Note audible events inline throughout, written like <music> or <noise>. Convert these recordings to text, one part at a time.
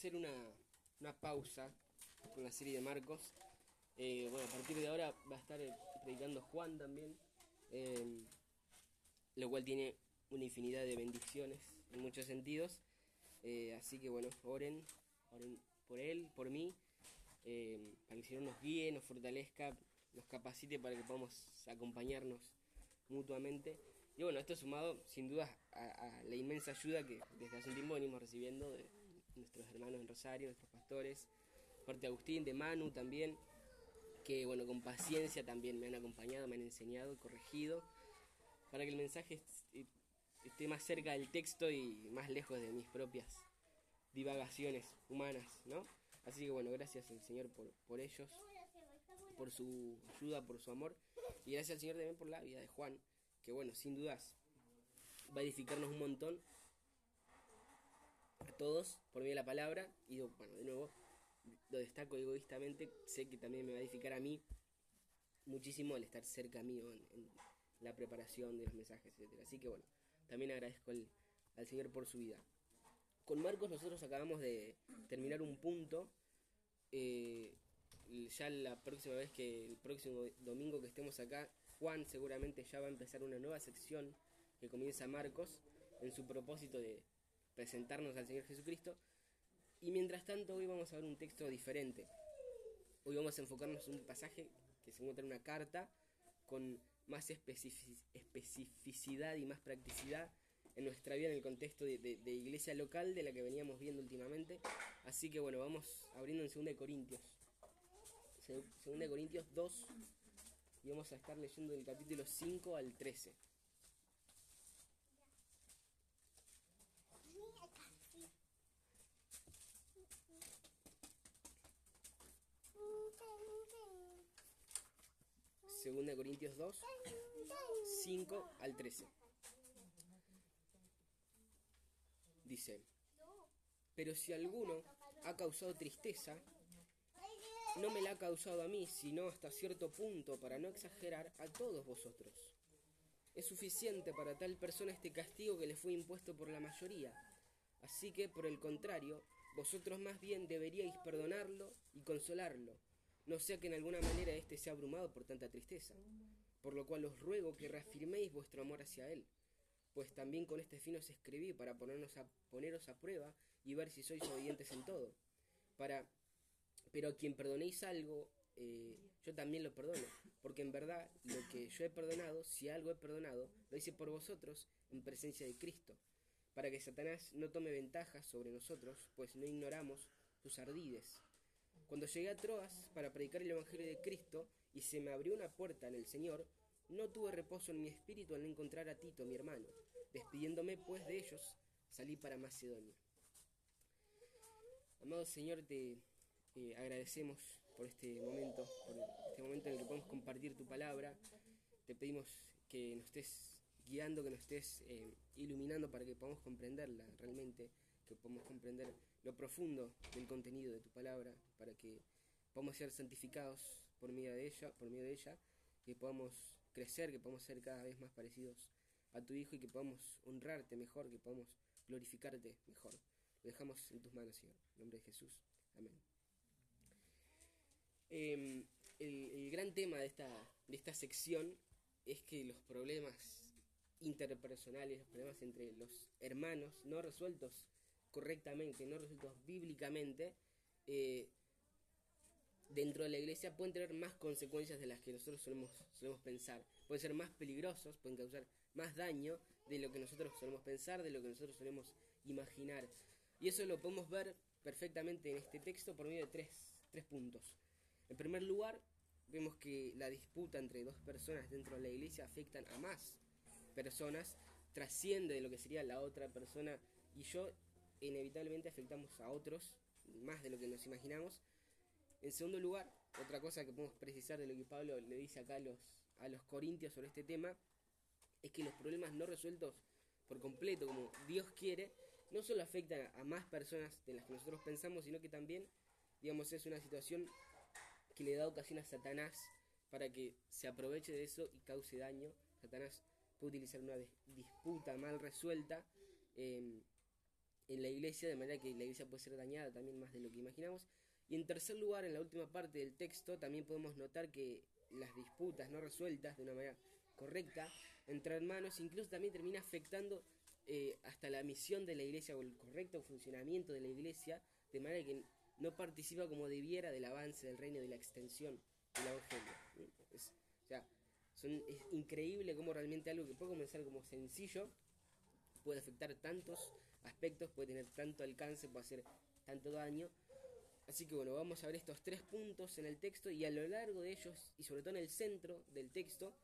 a hacer una, una pausa con la serie de Marcos. Eh, bueno, a partir de ahora va a estar eh, predicando Juan también, eh, lo cual tiene una infinidad de bendiciones en muchos sentidos. así que bueno, oren, oren por él, por mí, para que el Señor nos guíe, nos fortalezca, nos capacite para que podamos acompañarnos mutuamente. Y bueno, esto sumado sin duda a, la inmensa ayuda que desde hace un tiempo venimos recibiendo de nuestros hermanos en Rosario, nuestros pastores, parte de Agustín, de Manu también, que bueno, con paciencia también me han acompañado, me han enseñado, corregido, para que el mensaje esté más cerca del texto y más lejos de mis propias divagaciones humanas, ¿no? Así que bueno, gracias al Señor por, por ellos, por su ayuda, por su amor, y gracias al Señor también por la vida de Juan, que bueno, sin dudas va a edificarnos un montón a todos por medio de la palabra y bueno, de nuevo lo destaco egoístamente, sé que también me va a edificar a mí muchísimo al estar cerca mío en, la preparación de los mensajes, etcétera. Así que bueno, también agradezco al Señor por su vida. Con Marcos nosotros acabamos de terminar un punto. Eh, ya la próxima vez que el próximo domingo que estemos acá Juan seguramente ya va a empezar una nueva sección que comienza Marcos en su propósito de presentarnos al Señor Jesucristo. Y mientras tanto hoy vamos a ver un texto diferente. Hoy vamos a enfocarnos en un pasaje que se encuentra en una carta con más especificidad y más practicidad en nuestra vida en el contexto de, iglesia local de la que veníamos viendo últimamente. Así que bueno, vamos abriendo en 2 Corintios. 2 Corintios 2, y vamos a estar leyendo del capítulo 5 al 13. Segunda Corintios 2, 5 al 13. Dice, pero si alguno ha causado tristeza, no me la ha causado a mí, sino hasta cierto punto, para no exagerar, a todos vosotros. Es suficiente para tal persona este castigo que le fue impuesto por la mayoría. Así que, por el contrario, vosotros más bien deberíais perdonarlo y consolarlo, no sea que en alguna manera éste sea abrumado por tanta tristeza. Por lo cual os ruego que reafirméis vuestro amor hacia él, pues también con este fin os escribí para ponernos a, poneros a prueba y ver si sois obedientes en todo, para pero a quien perdonéis algo, eh, yo también lo perdono, porque en verdad lo que yo he perdonado, si algo he perdonado, lo hice por vosotros en presencia de Cristo, para que Satanás no tome ventaja sobre nosotros, pues no ignoramos sus ardides. Cuando llegué a Troas para predicar el Evangelio de Cristo y se me abrió una puerta en el Señor, no tuve reposo en mi espíritu al encontrar a Tito, mi hermano. Despidiéndome pues de ellos, salí para Macedonia. Amado Señor, te, eh, agradecemos por este momento, por este momento en el que podemos compartir tu palabra. Te pedimos que nos estés guiando, que nos estés eh, iluminando para que podamos comprenderla realmente, que podamos comprender lo profundo del contenido de tu palabra, para que podamos ser santificados por medio de ella, por medio de ella, que podamos crecer, que podamos ser cada vez más parecidos a tu Hijo y que podamos honrarte mejor, que podamos glorificarte mejor. Lo dejamos en tus manos, Señor. En nombre de Jesús. Amén. Em, el, gran tema de esta, de esta sección es que los problemas interpersonales, los problemas entre los hermanos no resueltos correctamente, no resueltos bíblicamente, eh, dentro de la iglesia pueden tener más consecuencias de las que nosotros solemos, solemos pensar. Pueden ser más peligrosos, pueden causar más daño de lo que nosotros solemos pensar, de lo que nosotros solemos imaginar. Y eso lo podemos ver perfectamente en este texto por medio de tres, tres puntos. En primer lugar, vemos que la disputa entre dos personas dentro de la iglesia afectan a más personas, trasciende de lo que sería la otra persona y yo inevitablemente afectamos a otros más de lo que nos imaginamos. En segundo lugar, otra cosa que podemos precisar de lo que Pablo le dice acá a los, a los corintios sobre este tema, es que los problemas no resueltos por completo, como Dios quiere, no solo afectan a más personas de las que nosotros pensamos, sino que también, digamos, es una situación que le da ocasión a Satanás para que se aproveche de eso y cause daño. Satanás puede utilizar una disputa mal resuelta em, en la iglesia, de manera que la iglesia puede ser dañada también más de lo que imaginamos. Y en tercer lugar, en la última parte del texto, también podemos notar que las disputas no resueltas de una manera correcta entre hermanos, incluso también termina afectando eh, hasta la misión de la iglesia o el correcto funcionamiento de la iglesia, de manera que no participa como debiera del avance del reino, de la extensión del evangelio. Es, o sea, son, es increíble cómo realmente algo que puede comenzar como sencillo puede afectar tantos aspectos, puede tener tanto alcance, puede hacer tanto daño. Así que bueno, vamos a ver estos tres puntos en el texto y a lo largo de ellos, y sobre todo en el centro del texto,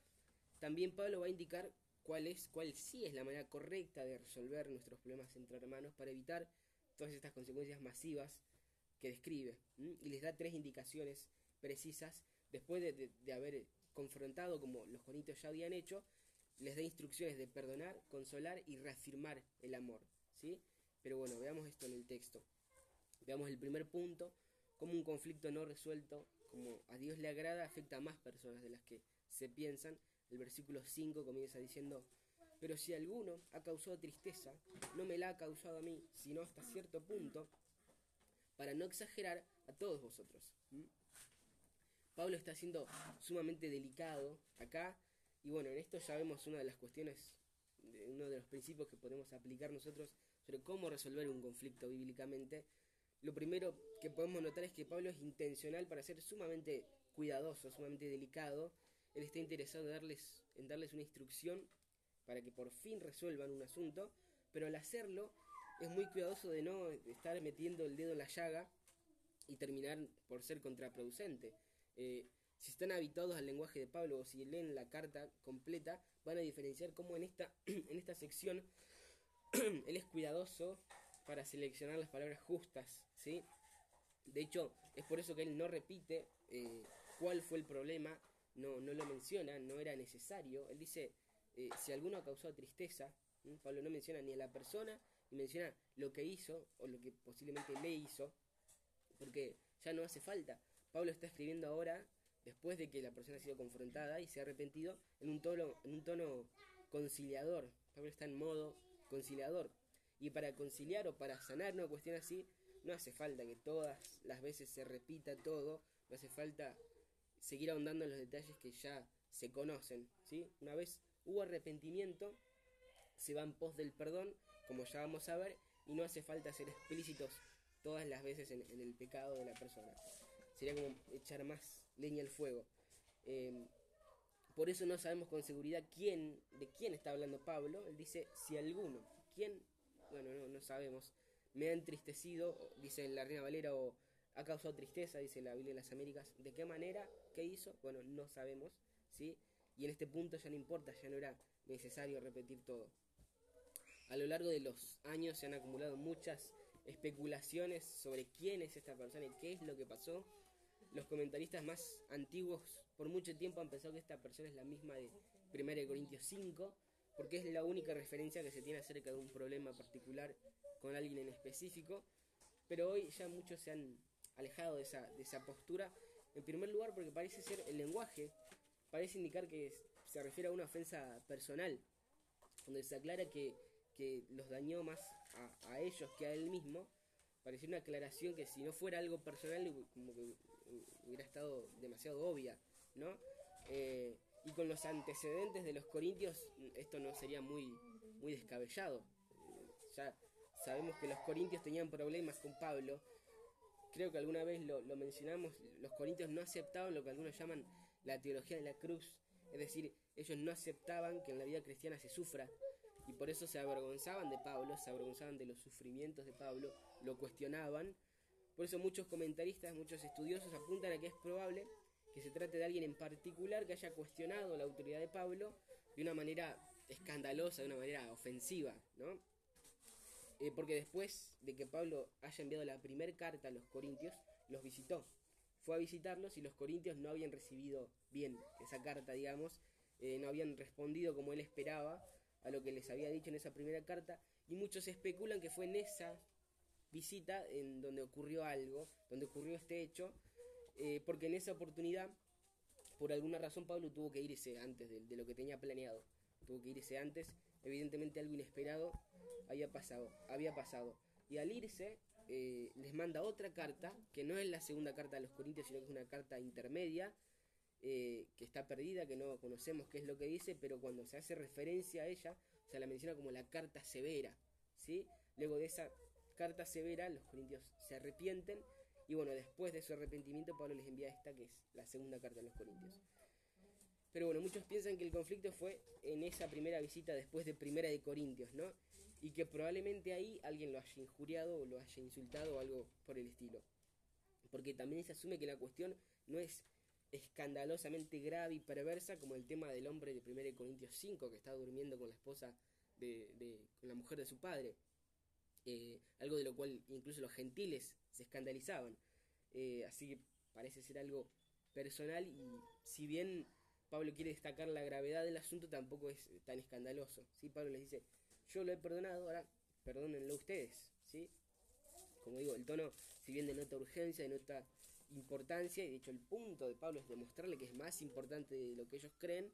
también Pablo va a indicar cuál es, cuál sí es la manera correcta de resolver nuestros problemas entre hermanos para evitar todas estas consecuencias masivas que describe. Y les da tres indicaciones precisas después de, de haber confrontado como los corintios ya habían hecho, les da instrucciones de perdonar, consolar y reafirmar el amor. ¿Sí? Pero bueno, veamos esto en el texto. Veamos el primer punto, como un conflicto no resuelto, como a Dios le agrada, afecta a más personas de las que se piensan. El versículo 5 comienza diciendo, pero si alguno ha causado tristeza, no me la ha causado a mí, sino hasta cierto punto, para no exagerar a todos vosotros. Pablo está siendo sumamente delicado acá, y bueno, en esto ya vemos una de las cuestiones, uno de los principios que podemos aplicar nosotros sobre cómo resolver un conflicto bíblicamente lo primero que podemos notar es que Pablo es intencional para ser sumamente cuidadoso, sumamente delicado. Él está interesado en darles, en darles una instrucción para que por fin resuelvan un asunto, pero al hacerlo es muy cuidadoso de no estar metiendo el dedo en la llaga y terminar por ser contraproducente. Eh, si están habituados al lenguaje de Pablo o si leen la carta completa, van a diferenciar cómo en esta, <clears throat> en esta sección <clears throat> él es cuidadoso para seleccionar las palabras justas, ¿sí? De hecho, es por eso que él no repite eh, cuál fue el problema, no, no lo menciona, no era necesario. Él dice, eh, si alguno ha causado tristeza, Pablo no menciona ni a la persona, menciona lo que hizo o lo que posiblemente le hizo, porque ya no hace falta. Pablo está escribiendo ahora, después de que la persona ha sido confrontada y se ha arrepentido, en un tono, en un tono conciliador. Pablo está en modo conciliador. Y para conciliar o para sanar una cuestión así, no hace falta que todas las veces se repita todo, no hace falta seguir ahondando en los detalles que ya se conocen, ¿sí? Una vez hubo arrepentimiento, se va en pos del perdón, como ya vamos a ver, y no hace falta ser explícitos todas las veces en, el pecado de la persona. Sería como echar más leña al fuego. Em, por eso no sabemos con seguridad quién, de quién está hablando Pablo. Él dice, si alguno, ¿quién bueno, no, no sabemos. Me ha entristecido, dice la Reina Valera, o ha causado tristeza, dice la Biblia de las Américas. ¿De qué manera? ¿Qué hizo? Bueno, no sabemos, ¿sí? Y en este punto ya no importa, ya no era necesario repetir todo. A lo largo de los años se han acumulado muchas especulaciones sobre quién es esta persona y qué es lo que pasó. Los comentaristas más antiguos por mucho tiempo han pensado que esta persona es la misma de 1 Corintios 5, porque es la única referencia que se tiene acerca de un problema particular con alguien en específico, pero hoy ya muchos se han alejado de esa, de esa postura, en primer lugar porque parece ser el lenguaje, parece indicar que se refiere a una ofensa personal, donde se aclara que, los dañó más a, ellos que a él mismo, parece una aclaración que si no fuera algo personal como que hubiera estado demasiado obvia, ¿no? Eh, y con los antecedentes de los corintios, esto no sería muy, muy descabellado. Ya sabemos que los corintios tenían problemas con Pablo. Creo que alguna vez lo, mencionamos, los corintios no aceptaban lo que algunos llaman la teología de la cruz. Es decir, ellos no aceptaban que en la vida cristiana se sufra. Y por eso se avergonzaban de Pablo, se avergonzaban de los sufrimientos de Pablo, lo cuestionaban. Por eso muchos comentaristas, muchos estudiosos apuntan a que es probable que se trate de alguien en particular que haya cuestionado la autoridad de Pablo de una manera escandalosa, de una manera ofensiva, ¿no? Eh, porque después de que Pablo haya enviado la primera carta a los corintios, los visitó. Fue a visitarlos y los corintios no habían recibido bien esa carta, digamos, eh, no habían respondido como él esperaba a lo que les había dicho en esa primera carta, y muchos especulan que fue en esa visita en donde ocurrió algo, donde ocurrió este hecho, eh, porque en esa oportunidad, por alguna razón, Pablo tuvo que irse antes de, lo que tenía planeado. Tuvo que irse antes. Evidentemente algo inesperado había pasado. Había pasado. Y al irse, eh, les manda otra carta, que no es la segunda carta a los Corintios, sino que es una carta intermedia, eh, que está perdida, que no conocemos qué es lo que dice, pero cuando se hace referencia a ella, se la menciona como la carta severa. ¿sí? Luego de esa carta severa, los Corintios se arrepienten, y bueno, después de su arrepentimiento, Pablo les envía esta, que es la segunda carta a los Corintios. Pero bueno, muchos piensan que el conflicto fue en esa primera visita después de Primera de Corintios, ¿no? Y que probablemente ahí alguien lo haya injuriado o lo haya insultado o algo por el estilo. Porque también se asume que la cuestión no es escandalosamente grave y perversa como el tema del hombre de 1 Corintios 5 que está durmiendo con la esposa de, con la mujer de su padre. Eh, algo de lo cual incluso los gentiles se escandalizaban. Eh, así que parece ser algo personal y si bien Pablo quiere destacar la gravedad del asunto, tampoco es tan escandaloso. ¿sí? Pablo les dice, yo lo he perdonado, ahora perdónenlo ustedes. ¿sí? Como digo, el tono, si bien denota urgencia, denota importancia, y de hecho el punto de Pablo es demostrarle que es más importante de lo que ellos creen,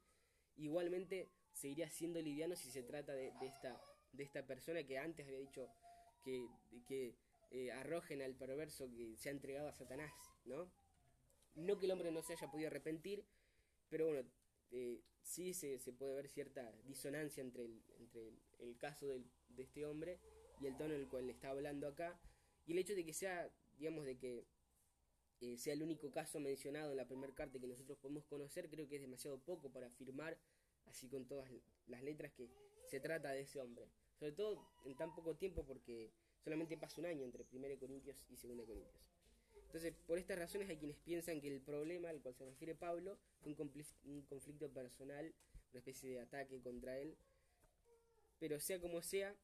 igualmente seguiría siendo liviano si se trata de, esta, de esta persona que antes había dicho que, que eh, arrojen al perverso que se ha entregado a Satanás, ¿no? No que el hombre no se haya podido arrepentir, pero bueno, eh, sí se, puede ver cierta disonancia entre el, entre el, caso de este hombre y el tono en el cual le está hablando acá, y el hecho de que sea, digamos, de que eh, sea el único caso mencionado en la primera carta que nosotros podemos conocer, creo que es demasiado poco para afirmar, así con todas las letras, que se trata de ese hombre. Sobre todo en tan poco tiempo porque solamente pasa un año entre 1 Corintios y 2 Corintios. Entonces, por estas razones hay quienes piensan que el problema al cual se refiere Pablo fue un, conflicto personal, una especie de ataque contra él. Pero sea como sea,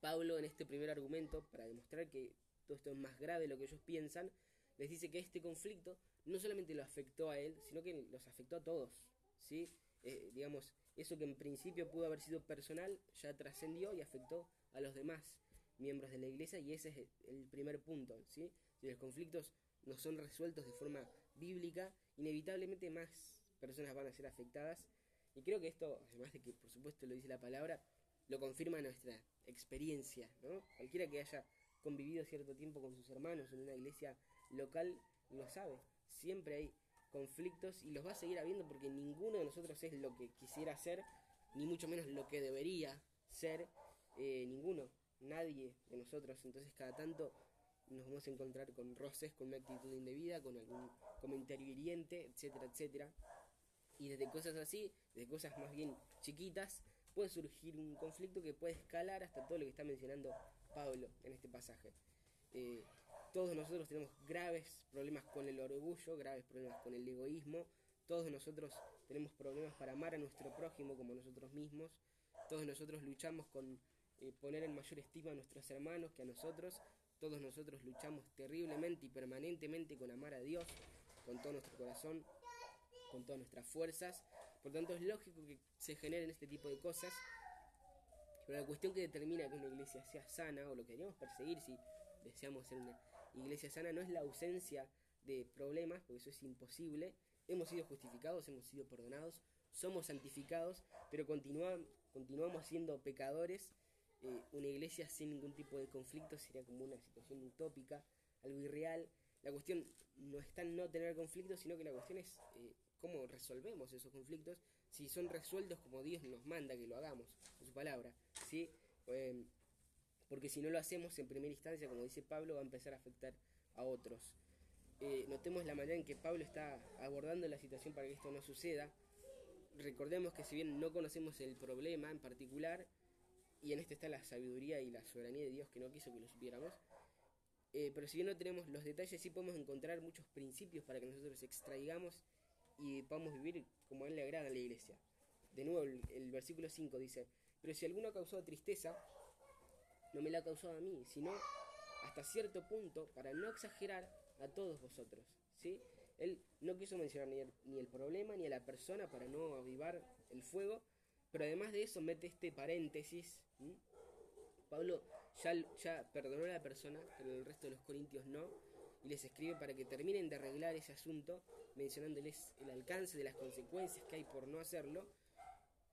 Pablo en este primer argumento, para demostrar que todo esto es más grave de lo que ellos piensan, les dice que este conflicto no solamente lo afectó a él, sino que los afectó a todos. ¿sí? Eh, digamos, eso que en principio pudo haber sido personal ya trascendió y afectó a los demás miembros de la iglesia y ese es el primer punto. ¿sí? Si los conflictos no son resueltos de forma bíblica, inevitablemente más personas van a ser afectadas. Y creo que esto, además de que por supuesto lo dice la palabra, lo confirma nuestra experiencia. ¿no? Cualquiera que haya convivido cierto tiempo con sus hermanos en una iglesia local lo sabe. Siempre hay conflictos y los va a seguir habiendo porque ninguno de nosotros es lo que quisiera ser, ni mucho menos lo que debería ser eh, ninguno, nadie de nosotros. Entonces cada tanto nos vamos a encontrar con roces, con una actitud indebida, con algún comentario hiriente, etcétera, etcétera. Y desde cosas así, desde cosas más bien chiquitas, puede surgir un conflicto que puede escalar hasta todo lo que está mencionando Pablo en este pasaje. Eh, todos nosotros tenemos graves problemas con el orgullo, graves problemas con el egoísmo, todos nosotros tenemos problemas para amar a nuestro prójimo como nosotros mismos, todos nosotros luchamos con eh, poner en mayor estima a nuestros hermanos que a nosotros, todos nosotros luchamos terriblemente y permanentemente con amar a Dios, con todo nuestro corazón, con todas nuestras fuerzas. Por tanto, es lógico que se generen este tipo de cosas. Pero la cuestión que determina que una iglesia sea sana, o lo que perseguir si deseamos ser una iglesia sana, no es la ausencia de problemas, porque eso es imposible. Hemos sido justificados, hemos sido perdonados, somos santificados, pero continuamos siendo pecadores eh, una iglesia sin ningún tipo de conflicto sería como una situación utópica, algo irreal. La cuestión no está en no tener conflictos, sino que la cuestión es eh, cómo resolvemos esos conflictos, si son resueltos como Dios nos manda que lo hagamos, con su palabra. ¿sí? Em, porque si no lo hacemos en primera instancia, como dice Pablo, va a empezar a afectar a otros. Eh, notemos la manera en que Pablo está abordando la situación para que esto no suceda. Recordemos que si bien no conocemos el problema en particular, y en este está la sabiduría y la soberanía de Dios que no quiso que lo supiéramos. Eh, pero si bien no tenemos los detalles, sí podemos encontrar muchos principios para que nosotros extraigamos y podamos vivir como a Él le agrada a la iglesia. De nuevo, el, versículo 5 dice, pero si alguno ha causado tristeza, no me la causado a mí, sino hasta cierto punto, para no exagerar, a todos vosotros. ¿sí? Él no quiso mencionar ni el, ni el problema ni a la persona para no avivar el fuego, pero además de eso mete este paréntesis. Pablo ya, ya perdonó a la persona, pero el resto de los corintios no. Y les escribe para que terminen de arreglar ese asunto, mencionándoles el alcance de las consecuencias que hay por no hacerlo.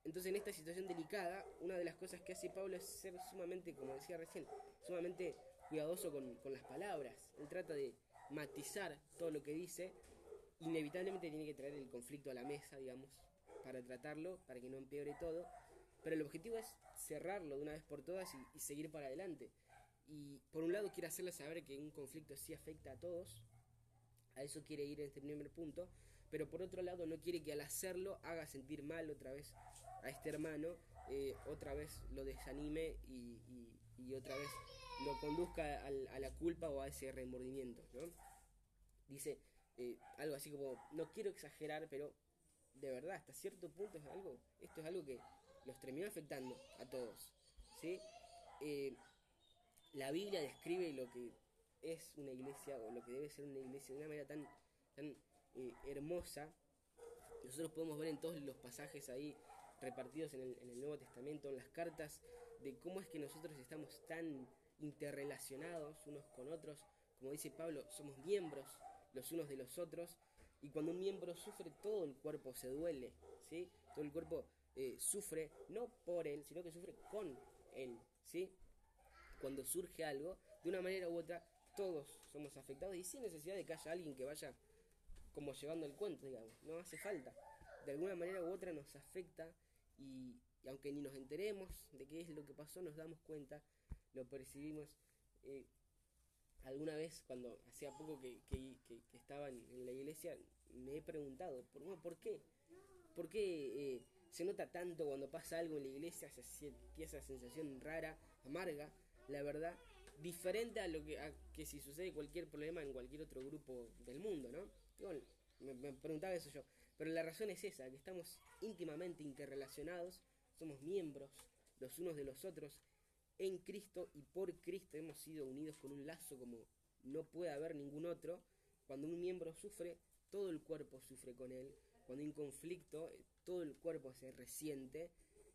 Entonces en esta situación delicada, una de las cosas que hace Pablo es ser sumamente, como decía recién, sumamente cuidadoso con, las palabras. Él trata de matizar todo lo que dice. Inevitablemente tiene que traer el conflicto a la mesa, digamos, para tratarlo, para que no empeore todo. Pero el objetivo es cerrarlo de una vez por todas y, seguir para adelante. Y por un lado quiere hacerle saber que un conflicto sí afecta a todos, a eso quiere ir en este primer punto, pero por otro lado no quiere que al hacerlo haga sentir mal otra vez a este hermano, eh, otra vez lo desanime y, otra vez lo conduzca a la culpa o a ese remordimiento. ¿no? Dice eh, algo así como, no quiero exagerar, pero de verdad, hasta cierto punto es algo, esto es algo que los terminó afectando a todos. ¿sí? Eh, la Biblia describe lo que es una iglesia o lo que debe ser una iglesia de una manera tan eh, hermosa. Nosotros podemos ver en todos los pasajes ahí repartidos en el, Nuevo Testamento, en las cartas, de cómo es que nosotros estamos tan interrelacionados unos con otros. Como dice Pablo, somos miembros los unos de los otros. Y cuando un miembro sufre, todo el cuerpo se duele. ¿sí? Todo el cuerpo eh, sufre no por él, sino que sufre con él, ¿sí? Cuando surge algo, de una manera u otra, todos somos afectados y sin necesidad de que haya alguien que vaya como llevando el cuento, digamos, no hace falta. De alguna manera u otra nos afecta y, aunque ni nos enteremos de qué es lo que pasó, nos damos cuenta, lo percibimos. Eh, alguna vez, cuando hacía poco que, que, estaba en, la iglesia, me he preguntado, ¿por, ¿por qué? ¿Por qué eh, se nota tanto cuando pasa algo en la iglesia, esa sensación rara, amarga, la verdad, diferente a lo que, que si sucede cualquier problema en cualquier otro grupo del mundo, ¿no? Me, preguntaba eso yo. Pero la razón es esa, que estamos íntimamente interrelacionados, somos miembros los unos de los otros en Cristo y por Cristo hemos sido unidos con un lazo como no puede haber ningún otro. Cuando un miembro sufre, todo el cuerpo sufre con él. Cuando hay un conflicto, todo el cuerpo se resiente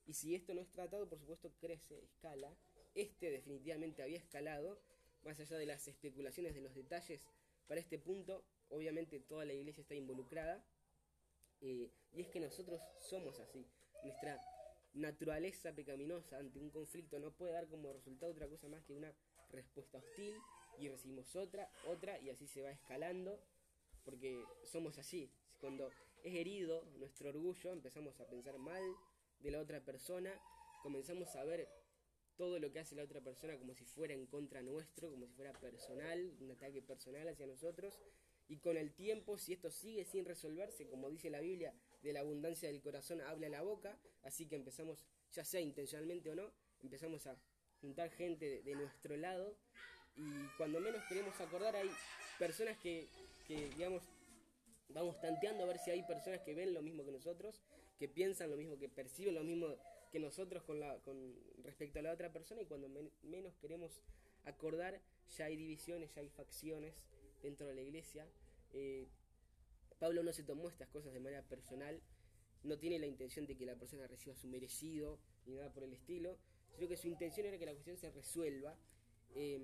y si esto no es tratado, por supuesto, crece, escala. Este definitivamente había escalado, más allá de las especulaciones de los detalles. Para este punto, obviamente toda la iglesia está involucrada. Eh, y es que nosotros somos así. Nuestra naturaleza pecaminosa ante un conflicto no puede dar como resultado otra cosa más que una respuesta hostil y recibimos otra, otra y así se va escalando porque somos así. Cuando es herido nuestro orgullo, empezamos a pensar mal de la otra persona, comenzamos a ver todo lo que hace la otra persona como si fuera en contra nuestro, como si fuera personal, un ataque personal hacia nosotros. Y con el tiempo, si esto sigue sin resolverse, como dice la Biblia, de la abundancia del corazón habla la boca, así que empezamos, ya sea intencionalmente o no, empezamos a juntar gente de, nuestro lado. Y cuando menos queremos acordar hay personas que, que digamos, vamos tanteando a ver si hay personas que ven lo mismo que nosotros, que piensan lo mismo, que perciben lo mismo que nosotros con, la, con respecto a la otra persona. Y cuando menos queremos acordar ya hay divisiones, ya hay facciones dentro de la iglesia. Eh, Pablo no se tomó estas cosas de manera personal, no tiene la intención de que la persona reciba su merecido ni nada por el estilo, sino que su intención era que la cuestión se resuelva. Eh,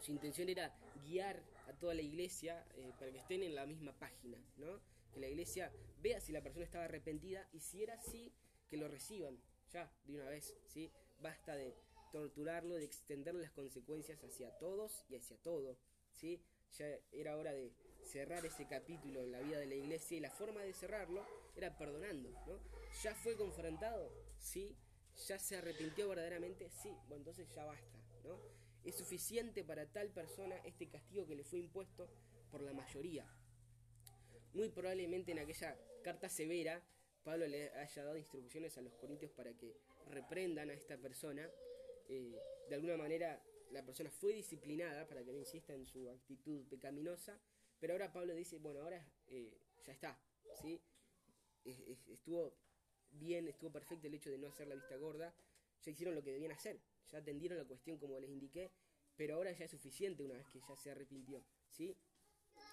su intención era guiar a toda la iglesia eh, para que estén en la misma página, ¿no? Que la iglesia vea si la persona estaba arrepentida y si era así, que lo reciban ya de una vez, ¿sí? Basta de torturarlo, de extender las consecuencias hacia todos y hacia todo, ¿sí? Ya era hora de cerrar ese capítulo en la vida de la iglesia y la forma de cerrarlo era perdonando, ¿no? Ya fue confrontado, sí, ya se arrepintió verdaderamente, sí, bueno, entonces ya basta, ¿no? es suficiente para tal persona este castigo que le fue impuesto por la mayoría. Muy probablemente en aquella carta severa, Pablo le haya dado instrucciones a los corintios para que reprendan a esta persona. Eh, de alguna manera la persona fue disciplinada para que no insista en su actitud pecaminosa, pero ahora Pablo dice, bueno, ahora eh, ya está, ¿sí? estuvo bien, estuvo perfecto el hecho de no hacer la vista gorda, ya hicieron lo que debían hacer, ya atendieron la cuestión como les indiqué, pero ahora ya es suficiente una vez que ya se arrepintió, ¿sí?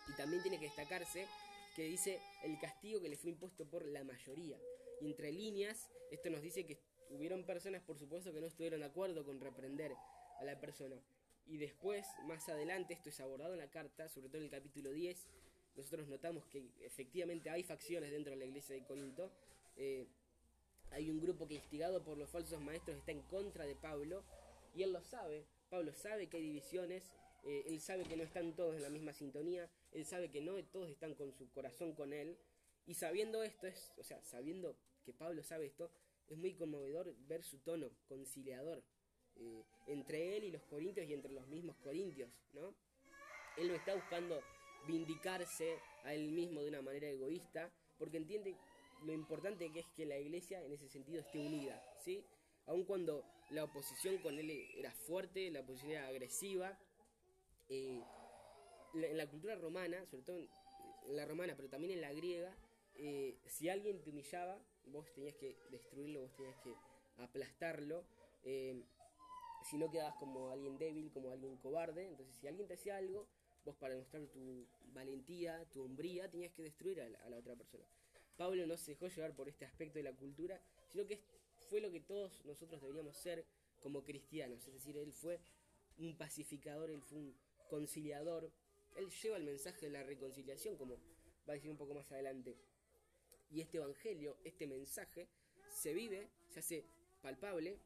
Y también tiene que destacarse que dice el castigo que le fue impuesto por la mayoría. Entre líneas, esto nos dice que hubieron personas, por supuesto, que no estuvieron de acuerdo con reprender a la persona. Y después, más adelante, esto es abordado en la carta, sobre todo en el capítulo 10, nosotros notamos que efectivamente hay facciones dentro de la iglesia de Corinto. Eh, hay un grupo que instigado por los falsos maestros está en contra de Pablo y él lo sabe. Pablo sabe que hay divisiones, eh, él sabe que no están todos en la misma sintonía, él sabe que no todos están con su corazón con él, y sabiendo esto, es, o sea, sabiendo que Pablo sabe esto, es muy conmovedor ver su tono conciliador eh, entre él y los corintios y entre los mismos corintios, ¿no? Él no está buscando vindicarse a él mismo de una manera egoísta, porque entiende lo importante que es que la iglesia en ese sentido esté unida, ¿sí? Aun cuando la oposición con él era fuerte, la oposición era agresiva, eh, en la cultura romana, sobre todo en la romana, pero también en la griega, eh, si alguien te humillaba, vos tenías que destruirlo, vos tenías que aplastarlo. Si no quedabas como alguien débil, como alguien cobarde. Entonces, si alguien te hacía algo, vos para demostrar tu valentía, tu hombría, tenías que destruir a la, otra persona. Pablo no se dejó llevar por este aspecto de la cultura, sino que fue lo que todos nosotros deberíamos ser como cristianos. Es decir, él fue un pacificador, él fue un conciliador. Él lleva el mensaje de la reconciliación, como va a decir un poco más adelante. Y este evangelio, este mensaje, se vive, se hace palpable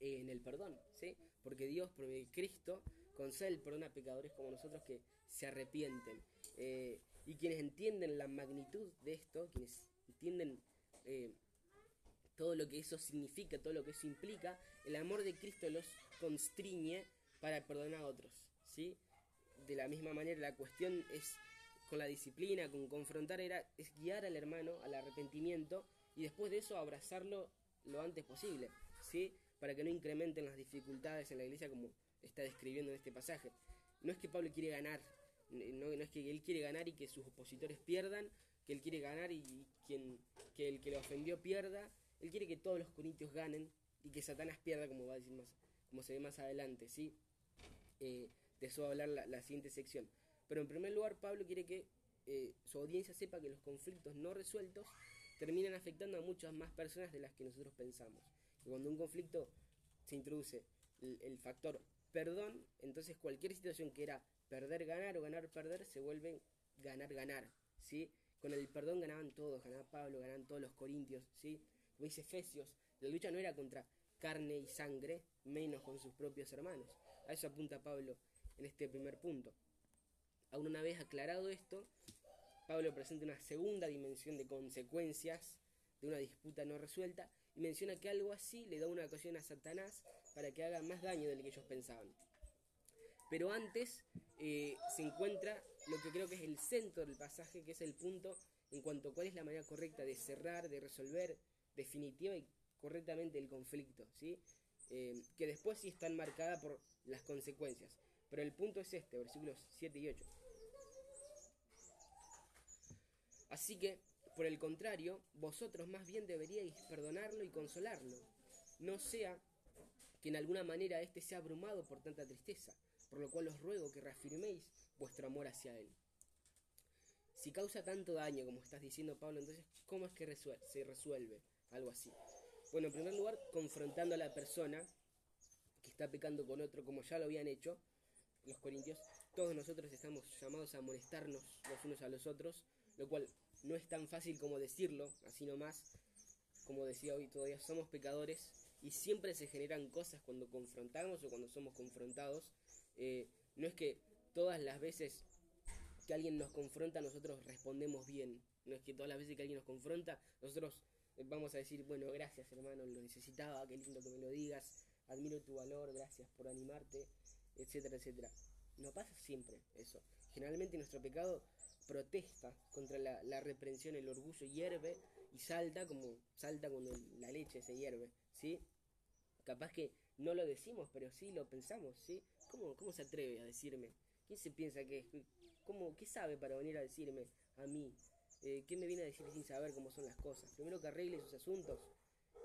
en el perdón, ¿sí? Porque Dios, por de Cristo, concede el perdón a pecadores como nosotros que se arrepienten. Eh, y quienes entienden la magnitud de esto, quienes entienden eh, todo lo que eso significa, todo lo que eso implica, el amor de Cristo los constriñe para perdonar a otros, ¿sí? De la misma manera, la cuestión es con la disciplina, con confrontar, era, es guiar al hermano al arrepentimiento y después de eso abrazarlo lo antes posible, ¿sí? Para que no incrementen las dificultades en la iglesia como está describiendo en este pasaje. No es que Pablo quiere ganar, no, es que él quiere ganar y que sus opositores pierdan, que él quiere ganar y quien, que el que lo ofendió pierda, él quiere que todos los corintios ganen y que Satanás pierda, como va a decir más, como se ve más adelante, ¿sí? Eh, de eso va a hablar la, siguiente sección. Pero en primer lugar, Pablo quiere que eh, su audiencia sepa que los conflictos no resueltos terminan afectando a muchas más personas de las que nosotros pensamos. Cuando un conflicto se introduce el, factor perdón, entonces cualquier situación que era perder, ganar o ganar, perder, se vuelve ganar, ganar. ¿sí? Con el perdón ganaban todos, ganaba Pablo, ganaban todos los corintios. ¿sí? Como dice Efesios, la lucha no era contra carne y sangre, menos con sus propios hermanos. A eso apunta Pablo en este primer punto. Aún una vez aclarado esto, Pablo presenta una segunda dimensión de consecuencias de una disputa no resuelta y menciona que algo así le da una ocasión a Satanás para que haga más daño del que ellos pensaban. Pero antes eh, se encuentra lo que creo que es el centro del pasaje, que es el punto en cuanto a cuál es la manera correcta de cerrar, de resolver definitiva y correctamente el conflicto, ¿sí? Eh, que después sí está enmarcada por las consecuencias. Pero el punto es este, versículos 7 y 8. Así que, por el contrario, vosotros más bien deberíais perdonarlo y consolarlo. No sea que en alguna manera éste sea abrumado por tanta tristeza, por lo cual os ruego que reafirméis vuestro amor hacia él. Si causa tanto daño como estás diciendo Pablo, entonces, ¿cómo es que se resuelve algo así? Bueno, en primer lugar, confrontando a la persona que está pecando con otro como ya lo habían hecho, los corintios, todos nosotros estamos llamados a molestarnos los unos a los otros, lo cual no es tan fácil como decirlo, así nomás, como decía hoy, todavía somos pecadores y siempre se generan cosas cuando confrontamos o cuando somos confrontados. Eh, no es que todas las veces que alguien nos confronta nosotros respondemos bien, no es que todas las veces que alguien nos confronta nosotros vamos a decir, bueno, gracias hermano, lo necesitaba, qué lindo que me lo digas, admiro tu valor, gracias por animarte, etcétera, etcétera. No pasa siempre eso. Generalmente nuestro pecado protesta contra la, reprensión, el orgullo hierve y salta como salta cuando la leche se hierve, ¿sí? Capaz que no lo decimos, pero sí lo pensamos, ¿sí? ¿Cómo, cómo se atreve a decirme? ¿Quién se piensa que es? ¿Cómo, ¿Qué sabe para venir a decirme a mí? Eh, ¿Qué me viene a decir sin saber cómo son las cosas? Primero que arregle sus asuntos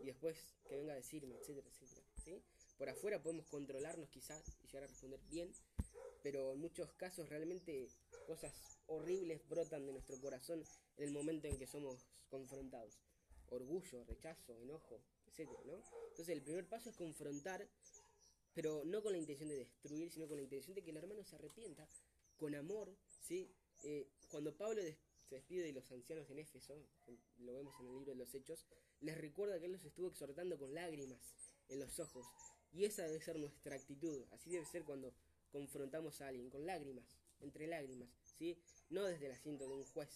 y después que venga a decirme, etcétera, etcétera, ¿sí? Por afuera podemos controlarnos quizás y llegar a responder bien, pero en muchos casos realmente cosas horribles brotan de nuestro corazón en el momento en que somos confrontados. Orgullo, rechazo, enojo, etc. ¿no? Entonces el primer paso es confrontar, pero no con la intención de destruir, sino con la intención de que el hermano se arrepienta, con amor, ¿sí? Eh, cuando Pablo se despide de los ancianos en Éfeso, lo vemos en el libro de los Hechos, les recuerda que él los estuvo exhortando con lágrimas en los ojos, Y esa debe ser nuestra actitud, así debe ser cuando confrontamos a alguien, con lágrimas, entre lágrimas, ¿sí? No desde el asiento de un juez,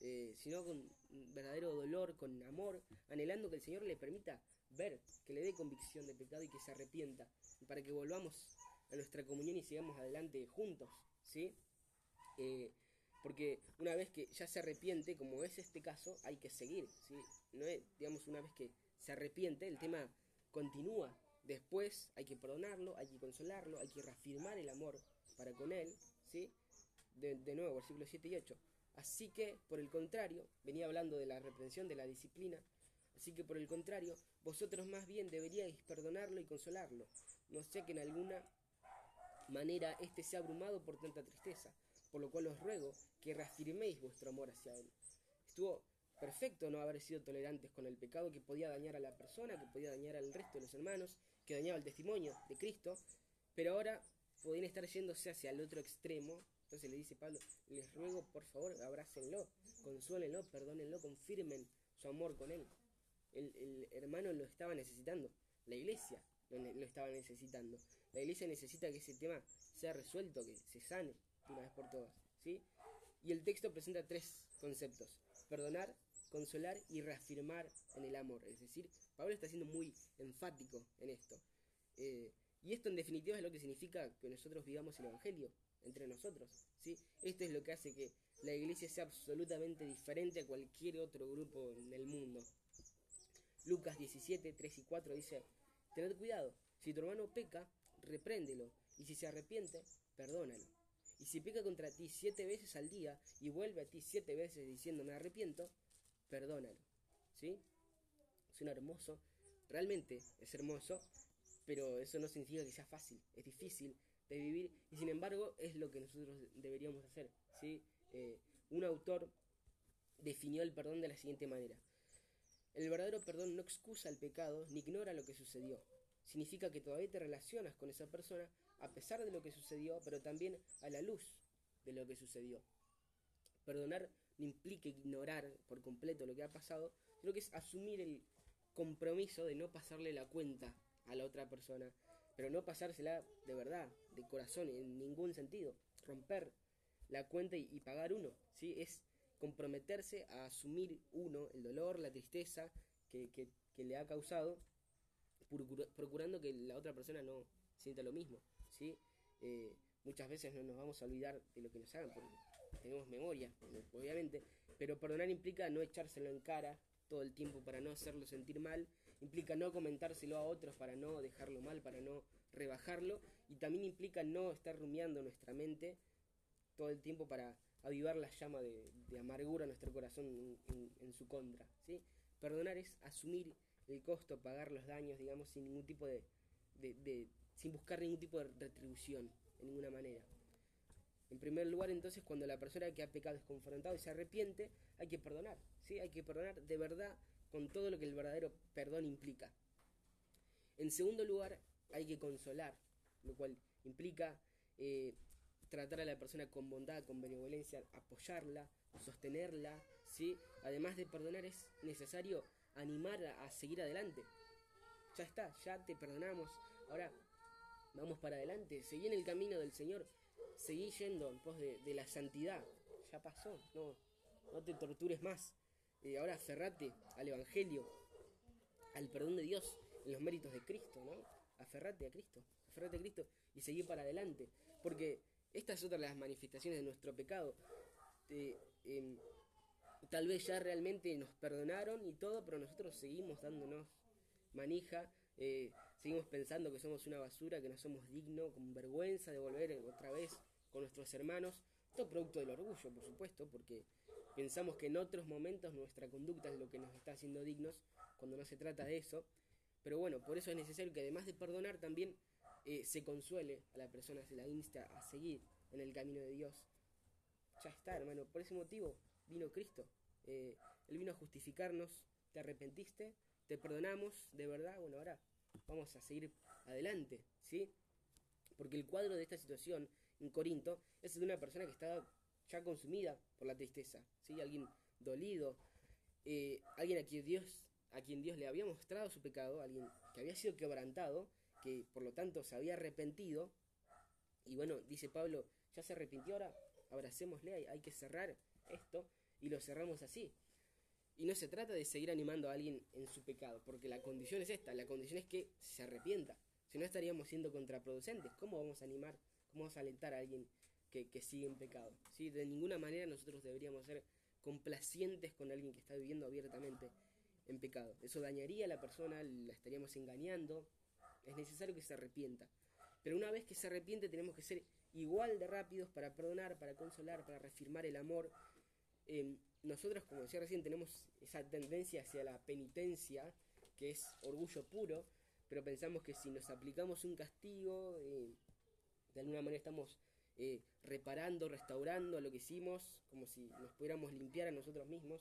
eh, sino con verdadero dolor, con amor, anhelando que el Señor le permita ver, que le dé convicción de pecado y que se arrepienta, para que volvamos a nuestra comunión y sigamos adelante juntos, ¿sí? Eh, porque una vez que ya se arrepiente, como es este caso, hay que seguir, ¿sí? No es, digamos, una vez que se arrepiente, el tema continúa. Después hay que perdonarlo, hay que consolarlo, hay que reafirmar el amor para con él, ¿sí? De, nuevo, versículos 7 y 8. Así que, por el contrario, venía hablando de la reprensión, de la disciplina, así que por el contrario, vosotros más bien deberíais perdonarlo y consolarlo, no sea que en alguna manera éste sea abrumado por tanta tristeza, por lo cual os ruego que reafirméis vuestro amor hacia él. Estuvo perfecto no haber sido tolerantes con el pecado que podía dañar a la persona, que podía dañar al resto de los hermanos, que dañaba el testimonio de Cristo, pero ahora podían estar yéndose hacia el otro extremo. Entonces le dice Pablo, les ruego por favor, abrácenlo, consuélenlo, perdónenlo, confirmen su amor con él. El, hermano lo estaba necesitando, la iglesia lo, estaba necesitando. La iglesia necesita que ese tema sea resuelto, que se sane una vez por todas. ¿sí? Y el texto presenta tres conceptos, perdonar, consolar y reafirmar en el amor. Es decir, Pablo está siendo muy enfático en esto. Eh, y esto en definitiva es lo que significa que nosotros vivamos el Evangelio entre nosotros. ¿sí? Esto es lo que hace que la iglesia sea absolutamente diferente a cualquier otro grupo en el mundo. Lucas 17, 3 y 4 dice, tened cuidado, si tu hermano peca, repréndelo, y si se arrepiente, perdónalo. Y si peca contra ti siete veces al día y vuelve a ti siete veces diciendo me arrepiento, perdónalo. ¿Sí? Un hermoso, realmente es hermoso, pero eso no significa que sea fácil, es difícil de vivir y sin embargo es lo que nosotros deberíamos hacer. ¿sí? Eh, un autor definió el perdón de la siguiente manera. El verdadero perdón no excusa el pecado ni ignora lo que sucedió. Significa que todavía te relacionas con esa persona a pesar de lo que sucedió, pero también a la luz de lo que sucedió. Perdonar no implica ignorar por completo lo que ha pasado, sino que es asumir el compromiso de no pasarle la cuenta a la otra persona, pero no pasársela de verdad, de corazón, en ningún sentido. Romper la cuenta y, pagar uno, ¿sí? Es comprometerse a asumir uno el dolor, la tristeza que, que le ha causado, procurando que la otra persona no sienta lo mismo. ¿sí? Eh, muchas veces no nos vamos a olvidar de lo que nos hagan, porque tenemos memoria, obviamente, pero perdonar implica no echárselo en cara todo el tiempo para no hacerlo sentir mal, implica no comentárselo a otros para no dejarlo mal, para no rebajarlo, y también implica no estar rumiando nuestra mente todo el tiempo para avivar la llama de, amargura a nuestro corazón en, su contra. ¿sí? Perdonar es asumir el costo, pagar los daños, digamos, sin ningún tipo de, sin buscar ningún tipo de retribución, de ninguna manera. En primer lugar, entonces, cuando la persona que ha pecado es confrontado y se arrepiente, hay que perdonar, ¿sí? Hay que perdonar de verdad con todo lo que el verdadero perdón implica. En segundo lugar, hay que consolar, lo cual implica eh, tratar a la persona con bondad, con benevolencia, apoyarla, sostenerla, ¿sí? Además de perdonar es necesario animar a, seguir adelante. Ya está, ya te perdonamos. Ahora vamos para adelante, seguí en el camino del Señor, seguí yendo en pos de, la santidad, ya pasó, no, no te tortures más. Eh, ahora aferrate al Evangelio, al perdón de Dios, en los méritos de Cristo, ¿no? Aferrate a Cristo, aferrate a Cristo y seguí para adelante, porque esta es otra de las manifestaciones de nuestro pecado. Em, tal vez ya realmente nos perdonaron y todo, pero nosotros seguimos dándonos manija, eh, seguimos pensando que somos una basura, que no somos dignos, con vergüenza de volver otra vez con nuestros hermanos. Todo producto del orgullo, por supuesto, porque pensamos que en otros momentos nuestra conducta es lo que nos está haciendo dignos, cuando no se trata de eso. Pero bueno, por eso es necesario que además de perdonar también eh, se consuele a la persona, se la insta a seguir en el camino de Dios. Ya está, hermano, por ese motivo vino Cristo. Eh, él vino a justificarnos, te arrepentiste, te perdonamos, de verdad, bueno, ahora vamos a seguir adelante, ¿sí? Porque el cuadro de esta situación en Corinto es de una persona que estaba ya consumida por la tristeza, ¿sí? Alguien dolido, eh, alguien a quien Dios a quien Dios le había mostrado su pecado, alguien que había sido quebrantado que por lo tanto se había arrepentido. Y bueno, dice Pablo, ya se arrepintió ahora, abracémosle, hay, hay que cerrar esto y lo cerramos así. Y no se trata de seguir animando a alguien en su pecado, porque la condición es esta, la condición es que se arrepienta. Si no estaríamos siendo contraproducentes, ¿cómo vamos a animar, cómo vamos a alentar a alguien que, que sigue en pecado? ¿Sí? De ninguna manera nosotros deberíamos ser complacientes con alguien que está viviendo abiertamente en pecado. Eso dañaría a la persona, la estaríamos engañando. Es necesario que se arrepienta. Pero una vez que se arrepiente tenemos que ser igual de rápidos para perdonar, para consolar, para reafirmar el amor. Em, nosotros, como decía recién, tenemos esa tendencia hacia la penitencia, que es orgullo puro, pero pensamos que si nos aplicamos un castigo, eh, de alguna manera estamos eh, reparando, restaurando lo que hicimos, como si nos pudiéramos limpiar a nosotros mismos.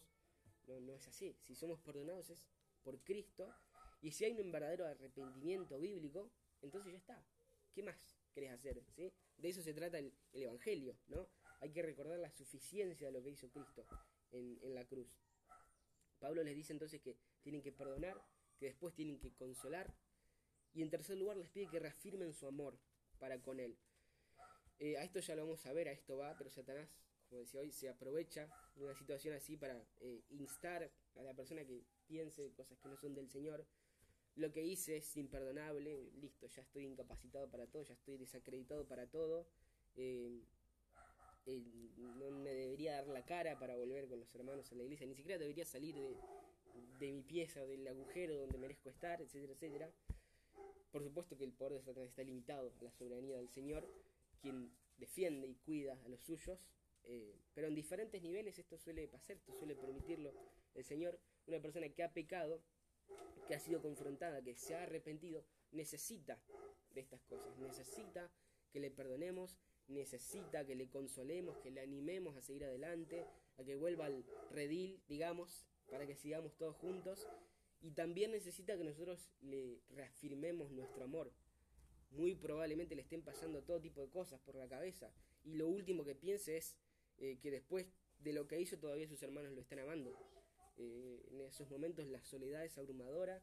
No, es así. Si somos perdonados es por Cristo. Y si hay un verdadero arrepentimiento bíblico, entonces ya está. ¿Qué más querés hacer? ¿sí? De eso se trata el, Evangelio, ¿no? Hay que recordar la suficiencia de lo que hizo Cristo en, en la cruz. Pablo les dice entonces que tienen que perdonar, que después tienen que consolar. Y en tercer lugar les pide que reafirmen su amor para con Él. Eh, a esto ya lo vamos a ver, a esto va, pero Satanás, como decía hoy, se aprovecha de una situación así para eh, instar a la persona que piense cosas que no son del Señor. Lo que hice es imperdonable, listo, ya estoy incapacitado para todo, ya estoy desacreditado para todo. Eh, no me debería dar la cara para volver con los hermanos a la iglesia, ni siquiera debería salir de, de mi pieza, del agujero donde merezco estar, etcétera, etcétera. Por supuesto que el poder de Satanás está limitado a la soberanía del Señor, quien defiende y cuida a los suyos, eh, pero en diferentes niveles esto suele pasar, esto suele permitirlo el Señor. Una persona que ha pecado, que ha sido confrontada, que se ha arrepentido, necesita de estas cosas, necesita que le perdonemos, necesita que le consolemos, que le animemos a seguir adelante, a que vuelva al redil, digamos, para que sigamos todos juntos. Y también necesita que nosotros le reafirmemos nuestro amor, muy probablemente le estén pasando todo tipo de cosas por la cabeza. Y lo último que piense es eh, que después de lo que hizo todavía sus hermanos lo están amando. Eh, en esos momentos la soledad es abrumadora,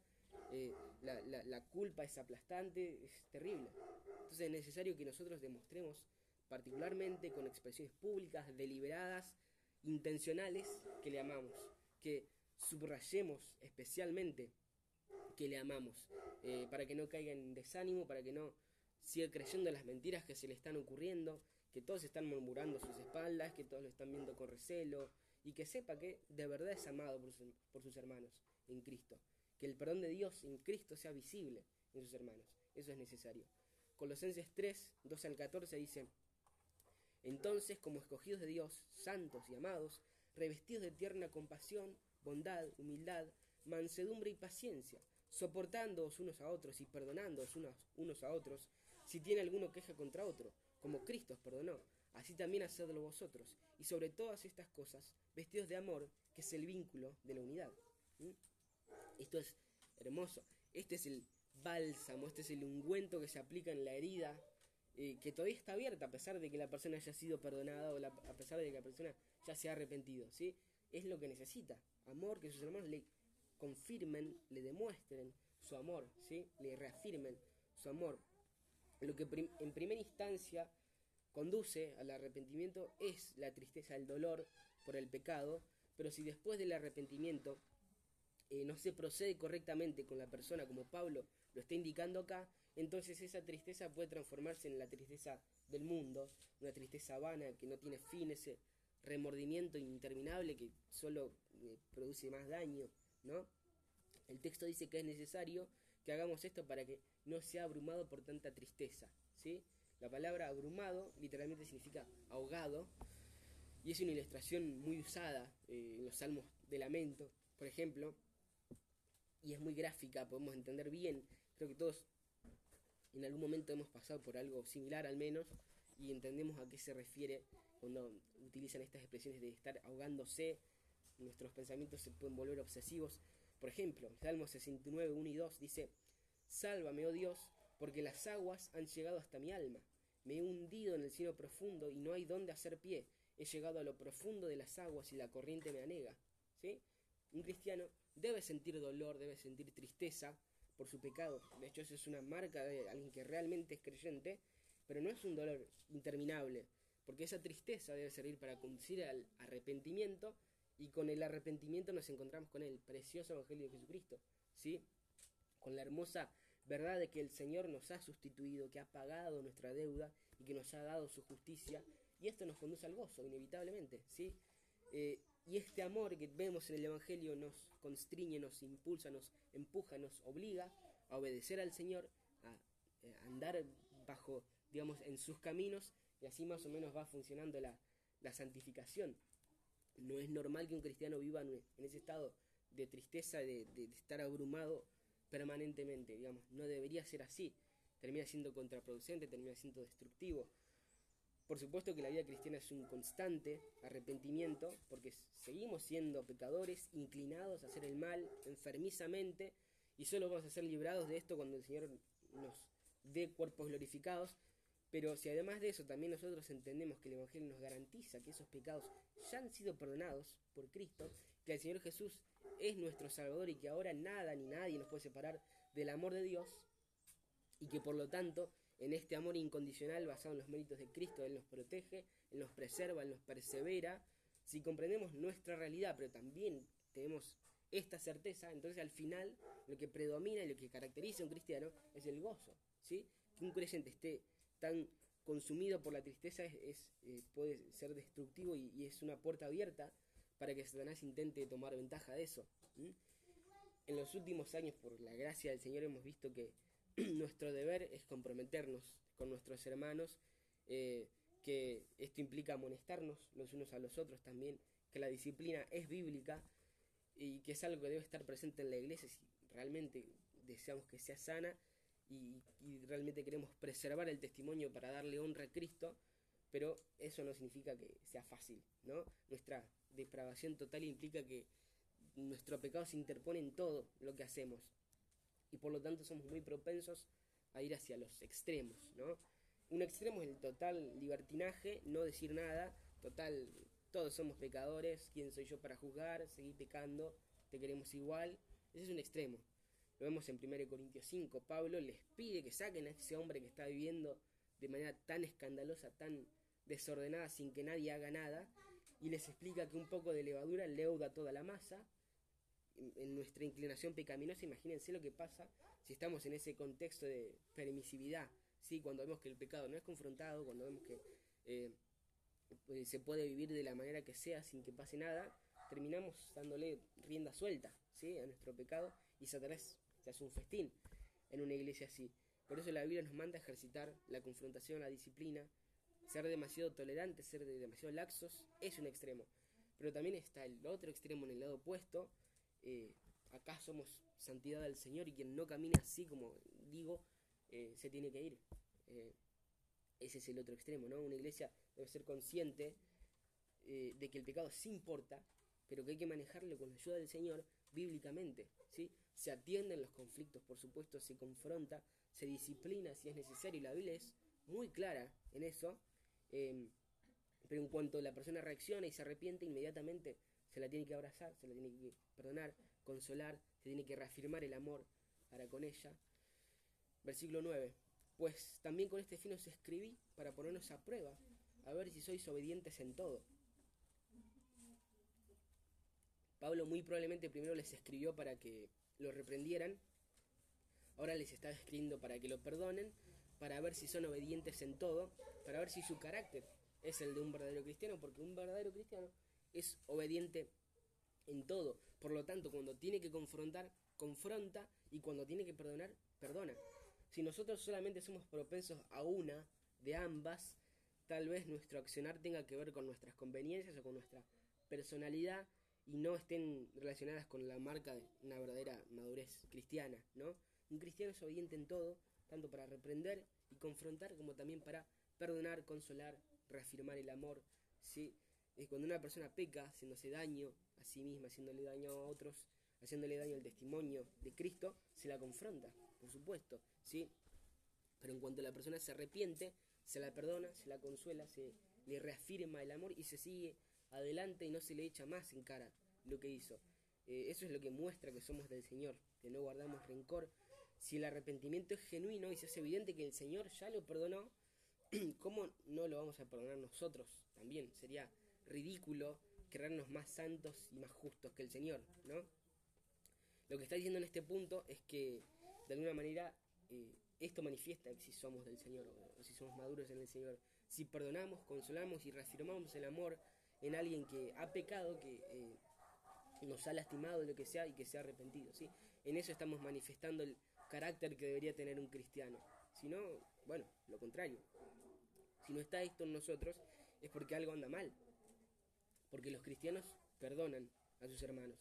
eh, la, la, culpa es aplastante, es terrible. Entonces es necesario que nosotros demostremos, particularmente con expresiones públicas, deliberadas, intencionales, que le amamos, que subrayemos especialmente que le amamos, eh, para que no caiga en desánimo, para que no siga creyendo las mentiras que se le están ocurriendo, que todos están murmurando sus espaldas, que todos lo están viendo con recelo, y que sepa que de verdad es amado por, sus hermanos en Cristo. Que el perdón de Dios en Cristo sea visible en sus hermanos. Eso es necesario. Colosenses 3, 2 al 14 dice, entonces como escogidos de Dios, santos y amados, revestidos de tierna compasión, bondad, humildad, mansedumbre y paciencia, soportándoos unos a otros y perdonándoos unos, unos a otros, si tiene alguno queja contra otro, como Cristo os perdonó, así también hacedlo vosotros, y sobre todas estas cosas, vestidos de amor, que es el vínculo de la unidad. Esto es hermoso, este es el bálsamo, este es el ungüento que se aplica en la herida, eh, que todavía está abierta a pesar de que la persona haya sido perdonada o a pesar de que la persona ya se ha arrepentido, ¿sí? Es lo que necesita, amor, que sus hermanos le confirmen, le demuestren su amor, ¿sí? le reafirmen su amor. Lo que en primera instancia conduce al arrepentimiento es la tristeza, el dolor por el pecado, pero si después del arrepentimiento eh, no se procede correctamente con la persona, como Pablo lo está indicando acá, entonces esa tristeza puede transformarse en la tristeza del mundo, una tristeza vana que no tiene fin, ese remordimiento interminable que solo eh, produce más daño ¿no? El texto dice que es necesario que hagamos esto para que no sea abrumado por tanta tristeza, ¿sí? La palabra abrumado literalmente significa ahogado y es una ilustración muy usada eh, en los salmos de lamento, por ejemplo, y es muy gráfica, podemos entender bien, creo que todos en algún momento hemos pasado por algo similar al menos y entendemos a qué se refiere cuando utilizan estas expresiones de estar ahogándose, nuestros pensamientos se pueden volver obsesivos. Por ejemplo, Salmo 69, 1 y 2 dice, Sálvame, oh Dios, porque las aguas han llegado hasta mi alma. Me he hundido en el cielo profundo y no hay dónde hacer pie. He llegado a lo profundo de las aguas y la corriente me anega. ¿Sí? Un cristiano debe sentir dolor, debe sentir tristeza, por su pecado. De hecho, eso es una marca de alguien que realmente es creyente, pero no es un dolor interminable, porque esa tristeza debe servir para conducir al arrepentimiento y con el arrepentimiento nos encontramos con el precioso Evangelio de Jesucristo, ¿sí? Con la hermosa verdad de que el Señor nos ha sustituido, que ha pagado nuestra deuda y que nos ha dado su justicia, y esto nos conduce al gozo, inevitablemente, ¿sí? Eh, y este amor que vemos en el Evangelio nos constriñe, nos impulsa, nos empuja, nos obliga a obedecer al Señor, a, eh, andar bajo, digamos, en sus caminos, y así más o menos va funcionando la, santificación. No es normal que un cristiano viva en ese estado de tristeza, de, estar abrumado permanentemente, digamos, no debería ser así. Termina siendo contraproducente, termina siendo destructivo. Por supuesto que la vida cristiana es un constante arrepentimiento, porque seguimos siendo pecadores, inclinados a hacer el mal enfermizamente, y solo vamos a ser librados de esto cuando el Señor nos dé cuerpos glorificados. Pero si además de eso también nosotros entendemos que el Evangelio nos garantiza que esos pecados ya han sido perdonados por Cristo, que el Señor Jesús es nuestro Salvador y que ahora nada ni nadie nos puede separar del amor de Dios, y que por lo tanto en este amor incondicional basado en los méritos de Cristo, Él nos protege, Él nos preserva, Él nos persevera. Si comprendemos nuestra realidad, pero también tenemos esta certeza, entonces al final lo que predomina y lo que caracteriza a un cristiano es el gozo. ¿sí? Que un creyente esté tan consumido por la tristeza es, eh, puede ser destructivo y, es una puerta abierta para que Satanás intente tomar ventaja de eso. En los últimos años, por la gracia del Señor, hemos visto que <clears throat> nuestro deber es comprometernos con nuestros hermanos, eh, que esto implica amonestarnos los unos a los otros también, que la disciplina es bíblica y que es algo que debe estar presente en la iglesia si realmente deseamos que sea sana y, realmente queremos preservar el testimonio para darle honra a Cristo, pero eso no significa que sea fácil, ¿no? Nuestra depravación total implica que nuestro pecado se interpone en todo lo que hacemos y por lo tanto somos muy propensos a ir hacia los extremos, ¿no? Un extremo es el total libertinaje, no decir nada, total, todos somos pecadores, ¿quién soy yo para juzgar? Seguir pecando, te queremos igual, ese es un extremo. Lo vemos en 1 Corintios 5, Pablo les pide que saquen a ese hombre que está viviendo de manera tan escandalosa, tan desordenada, sin que nadie haga nada, y les explica que un poco de levadura leuda toda la masa, en nuestra inclinación pecaminosa, imagínense lo que pasa si estamos en ese contexto de permisividad, ¿sí? cuando vemos que el pecado no es confrontado, cuando vemos que eh, pues, se puede vivir de la manera que sea sin que pase nada, terminamos dándole rienda suelta ¿sí? a nuestro pecado y Satanás se hace un festín en una iglesia así. Por eso la Biblia nos manda a ejercitar la confrontación, la disciplina, ser demasiado tolerantes, ser demasiado laxos, es un extremo. Pero también está el otro extremo en el lado opuesto, eh, acá somos santidad del Señor y quien no camina así como digo, eh, se tiene que ir. Eh, ese es el otro extremo, ¿no? Una iglesia debe ser consciente de que el pecado sí importa, pero que hay que manejarlo con la ayuda del Señor bíblicamente, ¿sí? Se atienden los conflictos, por supuesto, se confronta, se disciplina si es necesario, y la Biblia es muy clara en eso, pero en cuanto la persona reacciona y se arrepiente, inmediatamente se la tiene que abrazar, se la tiene que perdonar, consolar, se tiene que reafirmar el amor para con ella. Versículo 9. Pues también con este fin os escribí para ponernos a prueba, a ver si sois obedientes en todo. Pablo muy probablemente primero les escribió para que lo reprendieran, ahora les está escribiendo para que lo perdonen, para ver si son obedientes en todo, para ver si su carácter es el de un verdadero cristiano, porque un verdadero cristiano es obediente en todo. Por lo tanto, cuando tiene que confrontar, confronta y cuando tiene que perdonar, perdona. Si nosotros solamente somos propensos a una de ambas, tal vez nuestro accionar tenga que ver con nuestras conveniencias o con nuestra personalidad y no estén relacionadas con la marca de una verdadera madurez cristiana, ¿no? Un cristiano es obediente en todo, tanto para reprender y confrontar como también para perdonar, consolar, reafirmar el amor, ¿sí? cuando una persona peca, haciéndose daño a sí misma, haciéndole daño a otros, haciéndole daño al testimonio de Cristo, se la confronta, por supuesto, ¿sí? Pero en cuanto la persona se arrepiente, se la perdona, se la consuela, se le reafirma el amor y se sigue adelante y no se le echa más en cara lo que hizo. Eh, eso es lo que muestra que somos del Señor, que no guardamos rencor, si el arrepentimiento es genuino y se hace evidente que el Señor ya lo perdonó, <clears throat> ¿cómo no lo vamos a perdonar nosotros también? Sería ridículo creernos más santos y más justos que el Señor, ¿no? Lo que está diciendo en este punto es que, de alguna manera, eh, esto manifiesta si somos del Señor o, si somos maduros en el Señor. Si perdonamos, consolamos y reafirmamos el amor en alguien que ha pecado, que eh, nos ha lastimado, lo que sea, y que se ha arrepentido, ¿sí? En eso estamos manifestando el carácter que debería tener un cristiano. Si no, bueno, lo contrario. Si no está esto en nosotros, es porque algo anda mal. Porque los cristianos perdonan a sus hermanos.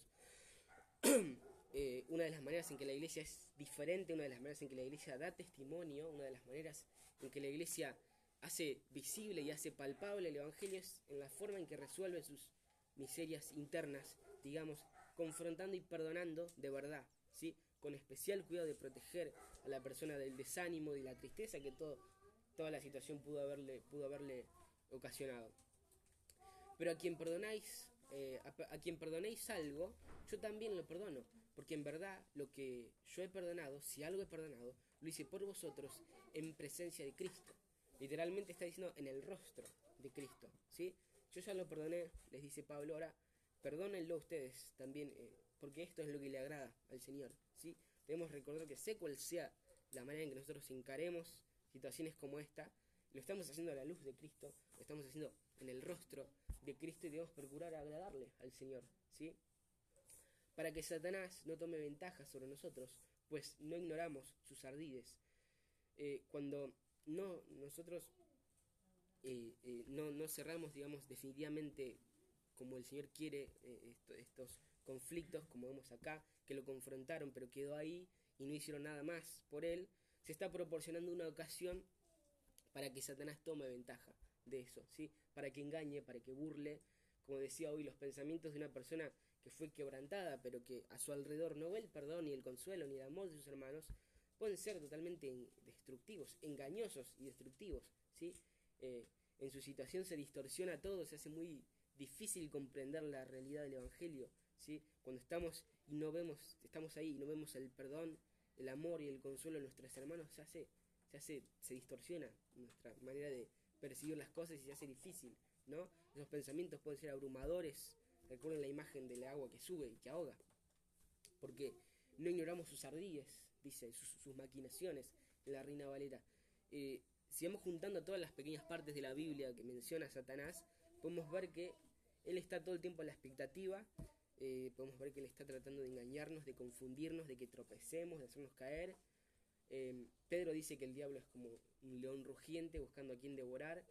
<clears throat> Eh, una de las maneras en que la iglesia es diferente, una de las maneras en que la iglesia da testimonio, una de las maneras en que la iglesia hace visible y hace palpable el Evangelio en la forma en que resuelve sus miserias internas, digamos, confrontando y perdonando de verdad, ¿sí? con especial cuidado de proteger a la persona del desánimo y la tristeza que todo, toda la situación pudo haberle, pudo haberle ocasionado. Pero a quien perdonáis, eh, a, quien perdonéis algo, yo también lo perdono, porque en verdad lo que yo he perdonado, si algo he perdonado, lo hice por vosotros en presencia de Cristo. Literalmente está diciendo en el rostro de Cristo, ¿sí? Yo ya lo perdoné, les dice Pablo, ahora perdónenlo ustedes también, eh, porque esto es lo que le agrada al Señor, ¿sí? Debemos recordar que sé cuál sea la manera en que nosotros encaremos situaciones como esta, lo estamos haciendo a la luz de Cristo, lo estamos haciendo en el rostro de Cristo y debemos procurar agradarle al Señor, ¿sí? Para que Satanás no tome ventaja sobre nosotros, pues no ignoramos sus ardides. Eh, cuando no nosotros eh, eh, no, no, cerramos, digamos, definitivamente como el Señor quiere estos conflictos, como vemos acá, que lo confrontaron, pero quedó ahí y no hicieron nada más por él, se está proporcionando una ocasión para que Satanás tome ventaja de eso, ¿sí? Para que engañe, para que burle, como decía hoy, los pensamientos de una persona que fue quebrantada, pero que a su alrededor no ve el perdón, ni el consuelo, ni el amor de sus hermanos, pueden ser totalmente destructivos, engañosos y destructivos, ¿sí? Eh, en su situación se distorsiona todo, se hace muy difícil comprender la realidad del Evangelio, ¿sí? Cuando estamos y no vemos, estamos ahí y no vemos el perdón, el amor y el consuelo de nuestros hermanos, se hace, se hace, se distorsiona nuestra manera de percibir las cosas y se hace difícil, ¿no? Esos pensamientos pueden ser abrumadores. Recuerden la imagen del agua que sube y que ahoga. Porque no ignoramos sus ardillas, dice, sus, maquinaciones en la Reina Valera. Eh, si vamos juntando todas las pequeñas partes de la Biblia que menciona Satanás, podemos ver que él está todo el tiempo a la expectativa, eh, podemos ver que él está tratando de engañarnos, de confundirnos, de que tropecemos, de hacernos caer, Em, Pedro dice que el diablo es como un león rugiente buscando a quien devorar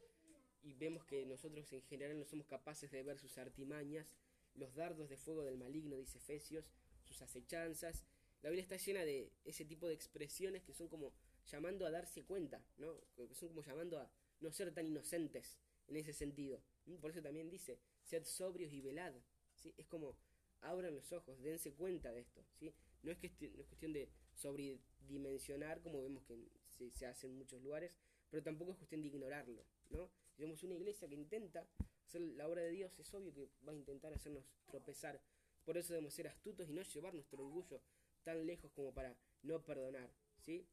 y vemos que nosotros en general no somos capaces de ver sus artimañas, los dardos de fuego del maligno, dice Efesios, sus acechanzas. La Biblia está llena de ese tipo de expresiones que son como llamando a darse cuenta, ¿no? Que son como llamando a no ser tan inocentes en ese sentido. Por eso también dice, sed sobrios y velad. ¿sí? Es como, abran los ojos, dense cuenta de esto. ¿sí? No, es que, no es cuestión de sobredimensionar, como vemos que se, se, hace en muchos lugares, pero tampoco es cuestión de ignorarlo, ¿no? Si una iglesia que intenta hacer la obra de Dios, es obvio que va a intentar hacernos tropezar. Por eso debemos ser astutos y no llevar nuestro orgullo tan lejos como para no perdonar, ¿sí?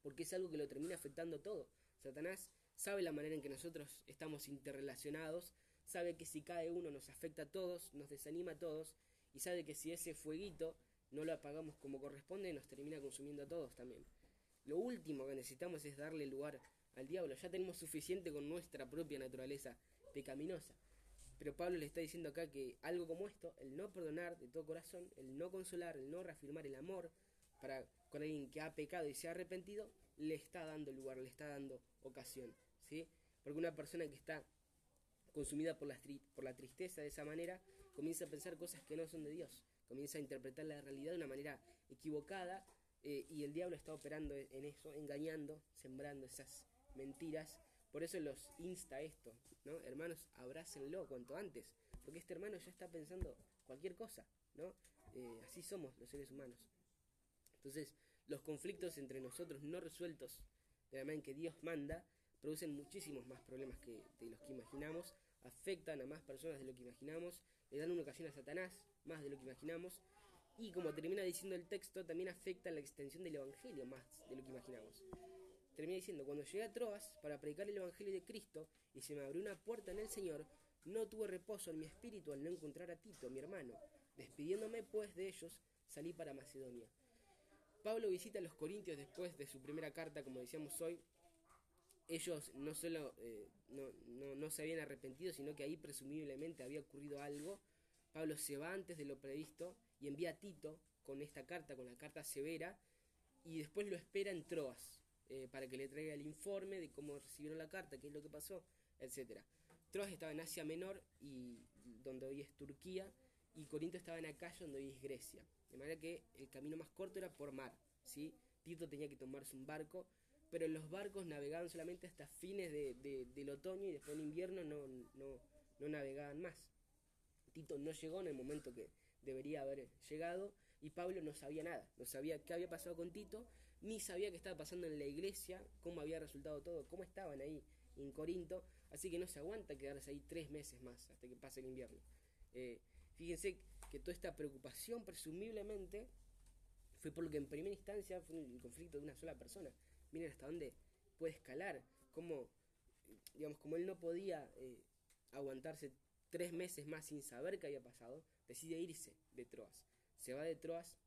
Porque es algo que lo termina afectando todo. Satanás sabe la manera en que nosotros estamos interrelacionados, sabe que si cae uno nos afecta a todos, nos desanima a todos, y sabe que si ese fueguito no lo apagamos como corresponde, nos termina consumiendo a todos también. Lo último que necesitamos es darle lugar al diablo. Ya tenemos suficiente con nuestra propia naturaleza pecaminosa. Pero Pablo le está diciendo acá que algo como esto, el no perdonar de todo corazón, el no consolar, el no reafirmar el amor para con alguien que ha pecado y se ha arrepentido, le está dando lugar, le está dando ocasión, ¿sí? Porque una persona que está consumida por la, por la tristeza de esa manera, comienza a pensar cosas que no son de Dios comienza a interpretar la realidad de una manera equivocada eh, y el diablo está operando en eso, engañando, sembrando esas mentiras. Por eso los insta esto, ¿no? Hermanos, abrácenlo cuanto antes, porque este hermano ya está pensando cualquier cosa, ¿no? Eh, así somos los seres humanos. Entonces, los conflictos entre nosotros no resueltos de la manera en que Dios manda producen muchísimos más problemas que de los que imaginamos, afectan a más personas de lo que imaginamos, le dan una ocasión a Satanás, más de lo que imaginamos, Y como termina diciendo el texto, también afecta la extensión del Evangelio más de lo que imaginamos. Termina diciendo, cuando llegué a Troas para predicar el Evangelio de Cristo y se me abrió una puerta en el Señor, no tuve reposo en mi espíritu al no encontrar a Tito, mi hermano. Despidiéndome pues de ellos, salí para Macedonia. Pablo visita a los Corintios después de su primera carta, como decíamos hoy. Ellos no solo eh, no, no, no se habían arrepentido, sino que ahí presumiblemente había ocurrido algo. Pablo se va antes de lo previsto y envía a Tito con esta carta, con la carta severa, y después lo espera en Troas eh, para que le traiga el informe de cómo recibieron la carta, qué es lo que pasó, etc. Troas estaba en Asia Menor, y donde hoy es Turquía, y Corinto estaba en Acaya, donde hoy es Grecia. De manera que el camino más corto era por mar. ¿sí? Tito tenía que tomarse un barco, pero los barcos navegaban solamente hasta fines de, del otoño y después en invierno no, no, no navegaban más. Tito no llegó en el momento que debería haber llegado y Pablo no sabía nada, no sabía qué había pasado con Tito, ni sabía qué estaba pasando en la iglesia, cómo había resultado todo, cómo estaban ahí en Corinto, así que no se aguanta quedarse ahí tres meses más hasta que pase el invierno. Eh, fíjense que toda esta preocupación presumiblemente fue por lo que en primera instancia fue el conflicto de una sola persona. Miren hasta dónde puede escalar, cómo, digamos, como él no podía eh, aguantarse tres meses más sin saber qué había pasado, decide irse de Troas. Se va de Troas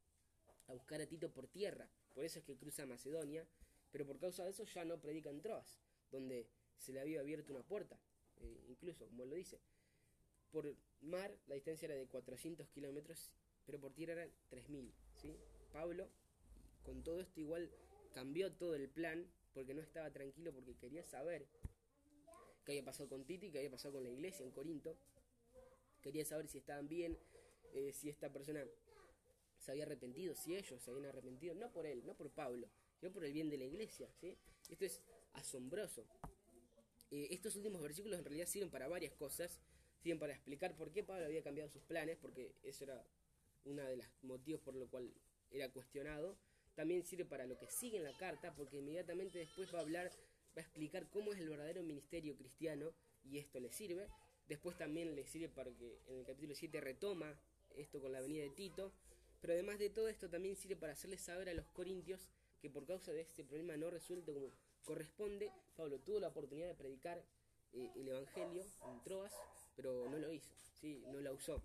a buscar a Tito por tierra, por eso es que cruza Macedonia, pero por causa de eso ya no predica en Troas, donde se le había abierto una puerta, eh, incluso, como lo dice. Por mar la distancia era de 400 kilómetros, pero por tierra eran 3.000. ¿sí? Pablo, con todo esto igual cambió todo el plan, porque no estaba tranquilo, porque quería saber qué había pasado con Tito y qué había pasado con la iglesia en Corinto, quería saber si estaban bien, eh, si esta persona se había arrepentido, si ellos se habían arrepentido, no por él, no por Pablo, sino por el bien de la iglesia. ¿sí? Esto es asombroso. Eh, estos últimos versículos en realidad sirven para varias cosas, sirven para explicar por qué Pablo había cambiado sus planes, porque eso era uno de los motivos por lo cual era cuestionado. También sirve para lo que sigue en la carta, porque inmediatamente después va a hablar, va a explicar cómo es el verdadero ministerio cristiano, y esto le sirve. Después también le sirve para que en el capítulo 7 retoma esto con la venida de Tito. Pero además de todo esto también sirve para hacerles saber a los corintios que por causa de este problema no resuelto como corresponde, Pablo tuvo la oportunidad de predicar eh, el Evangelio en Troas, pero no lo hizo, ¿sí? no la usó.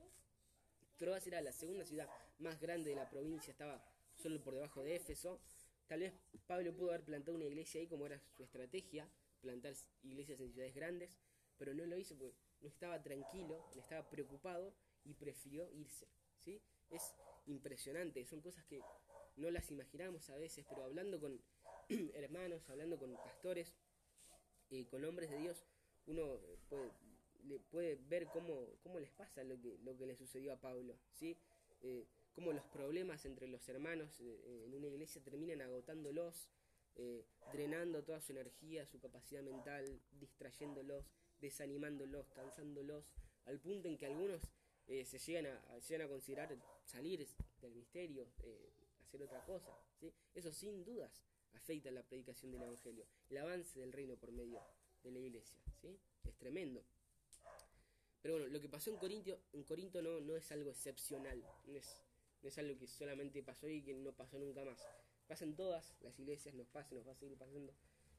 Troas era la segunda ciudad más grande de la provincia, estaba solo por debajo de Éfeso. Tal vez Pablo pudo haber plantado una iglesia ahí como era su estrategia, plantar iglesias en ciudades grandes, pero no lo hizo porque no estaba tranquilo, no estaba preocupado y prefirió irse. ¿sí? Es impresionante, son cosas que no las imaginamos a veces, pero hablando con <clears throat> hermanos, hablando con pastores, y con hombres de Dios, uno puede, puede ver cómo, cómo les pasa lo que, lo que le sucedió a Pablo, ¿sí? Eh, cómo los problemas entre los hermanos eh, en una iglesia terminan agotándolos, eh, drenando toda su energía, su capacidad mental, distrayéndolos, desanimándolos, cansándolos, al punto en que algunos eh, se, llegan a, llegan a considerar salir del misterio, eh, hacer otra cosa. ¿sí? Eso sin dudas afecta la predicación del Evangelio, el avance del reino por medio de la iglesia. ¿sí? Es tremendo. Pero bueno, lo que pasó en Corinto, en Corinto no, no es algo excepcional, no es, no es algo que solamente pasó y que no pasó nunca más. Pasan todas las iglesias, nos pasa, nos va a seguir pasando.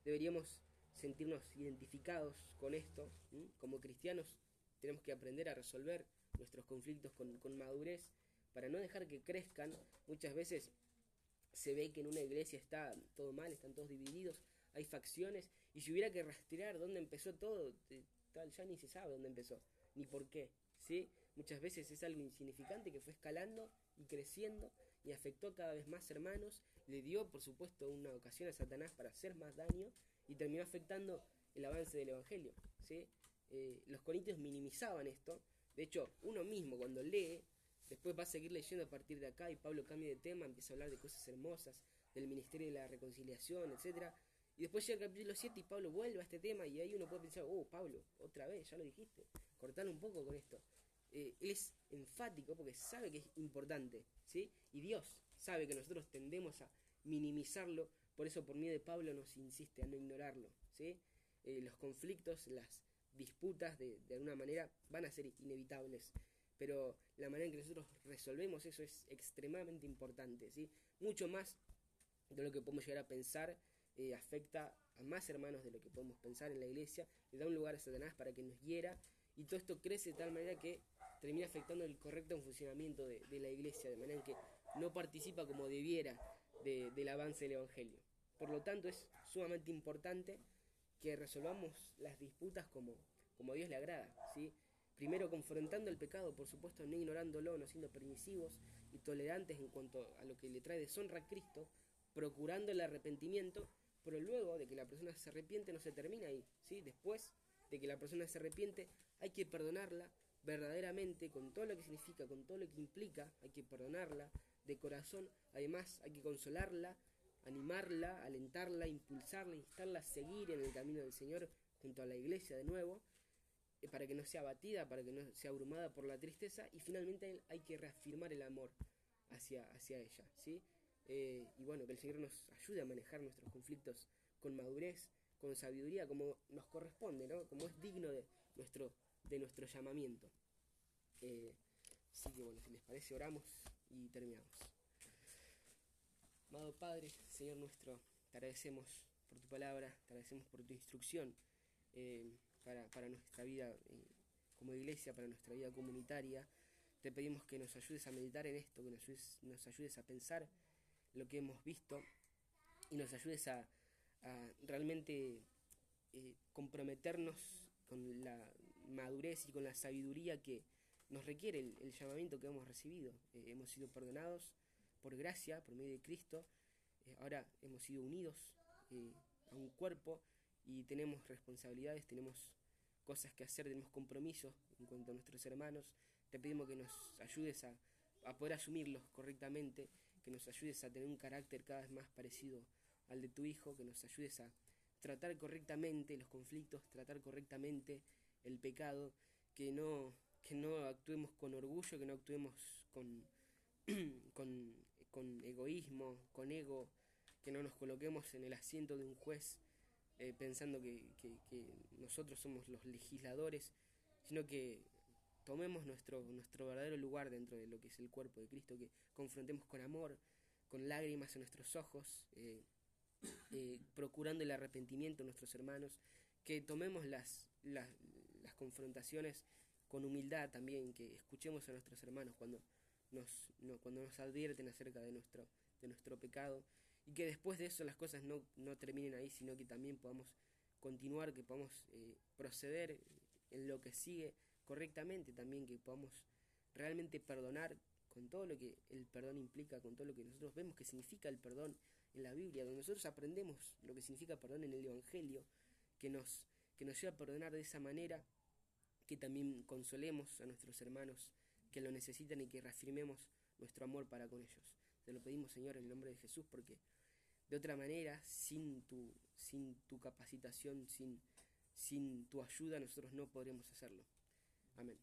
Deberíamos sentirnos identificados con esto. Como cristianos tenemos que aprender a resolver nuestros conflictos con, con, madurez para no dejar que crezcan. Muchas veces se ve que en una iglesia está todo mal, están todos divididos, hay facciones, y si hubiera que rastrear dónde empezó todo, tal, ya ni se sabe dónde empezó, ni por qué. ¿sí? Muchas veces es algo insignificante que fue escalando y creciendo y afectó cada vez más hermanos, le dio por supuesto una ocasión a Satanás para hacer más daño y terminó afectando el avance del Evangelio. ¿sí? Eh, los corintios minimizaban esto, de hecho uno mismo cuando lee, después va a seguir leyendo a partir de acá y Pablo cambia de tema, empieza a hablar de cosas hermosas, del ministerio de la reconciliación, etc. Y después llega el capítulo 7 y Pablo vuelve a este tema y ahí uno puede pensar, oh Pablo, otra vez, ya lo dijiste, cortalo un poco con esto. Eh, él es enfático porque sabe que es importante, ¿sí? Y Dios sabe que nosotros tendemos a minimizarlo, por eso por medio de Pablo nos insiste a no ignorarlo, ¿sí? Eh, los conflictos, las disputas de, de alguna manera van a ser inevitables, pero la manera en que nosotros resolvemos eso es extremadamente importante, ¿sí? Mucho más de lo que podemos llegar a pensar, eh, afecta a más hermanos de lo que podemos pensar en la iglesia, le da un lugar a Satanás para que nos hiera, y todo esto crece de tal manera que termina afectando el correcto funcionamiento de, la iglesia, de manera que no participa como debiera del avance del Evangelio. Por lo tanto, es sumamente importante que resolvamos las disputas como, como Dios le agrada, ¿sí? Primero confrontando el pecado, por supuesto, no ignorándolo, no siendo permisivos y tolerantes en cuanto a lo que le trae deshonra a Cristo, procurando el arrepentimiento, pero luego de que la persona se arrepiente no se termina ahí, ¿sí? Después de que la persona se arrepiente, hay que perdonarla verdaderamente, con todo lo que significa, con todo lo que implica, hay que perdonarla de corazón, además hay que consolarla, animarla, alentarla, impulsarla, instarla a seguir en el camino del Señor junto a la iglesia de nuevo, eh, para que no sea abatida, para que no sea abrumada por la tristeza y finalmente hay que reafirmar el amor hacia, hacia ella, ¿sí? Eh, y bueno, que el Señor nos ayude a manejar nuestros conflictos con madurez, con sabiduría, como nos corresponde, ¿no? Como es digno de nuestro, de nuestro llamamiento. Eh, así que bueno, si les parece, oramos y terminamos. Amado Padre, Señor nuestro, te agradecemos por tu palabra, te agradecemos por tu instrucción para, nuestra vida eh, como iglesia, para nuestra vida comunitaria. Te pedimos que nos ayudes a meditar en esto, que nos ayudes, a pensar lo que hemos visto y nos ayudes a, realmente eh, comprometernos con la madurez y con la sabiduría que nos requiere el, llamamiento que hemos recibido. Eh, hemos sido perdonados por gracia, por medio de Cristo. ahora hemos sido unidos a un cuerpo y tenemos responsabilidades, tenemos cosas que hacer, tenemos compromisos en cuanto a nuestros hermanos. Te pedimos que nos ayudes a, poder asumirlos correctamente, que nos ayudes a tener un carácter cada vez más parecido al de tu hijo, que nos ayudes a tratar correctamente los conflictos, tratar correctamente el pecado, que no, que no actuemos con orgullo, que no actuemos con, <clears throat> con egoísmo, con ego, que no nos coloquemos en el asiento de un juez eh, pensando que, nosotros somos los legisladores, sino que tomemos nuestro, nuestro verdadero lugar dentro de lo que es el cuerpo de Cristo, que confrontemos con amor, con lágrimas en nuestros ojos, eh, eh, procurando el arrepentimiento de nuestros hermanos, que tomemos las, las, las, confrontaciones con humildad también, que escuchemos a nuestros hermanos cuando nos, cuando nos advierten acerca de nuestro, de nuestro pecado y que después de eso las cosas no, no terminen ahí, sino que también podamos continuar, que podamos eh, proceder en lo que sigue correctamente, también que podamos realmente perdonar con todo lo que el perdón implica, con todo lo que nosotros vemos que significa el perdón en la Biblia, donde nosotros aprendemos lo que significa perdón en el Evangelio, que nos, que nos lleva a perdonar de esa manera, que también consolemos a nuestros hermanos que lo necesitan y que reafirmemos nuestro amor para con ellos. Te lo pedimos, Señor, en el nombre de Jesús, porque de otra manera, sin tu, sin tu capacitación, sin, sin tu ayuda, nosotros no podremos hacerlo. Amén.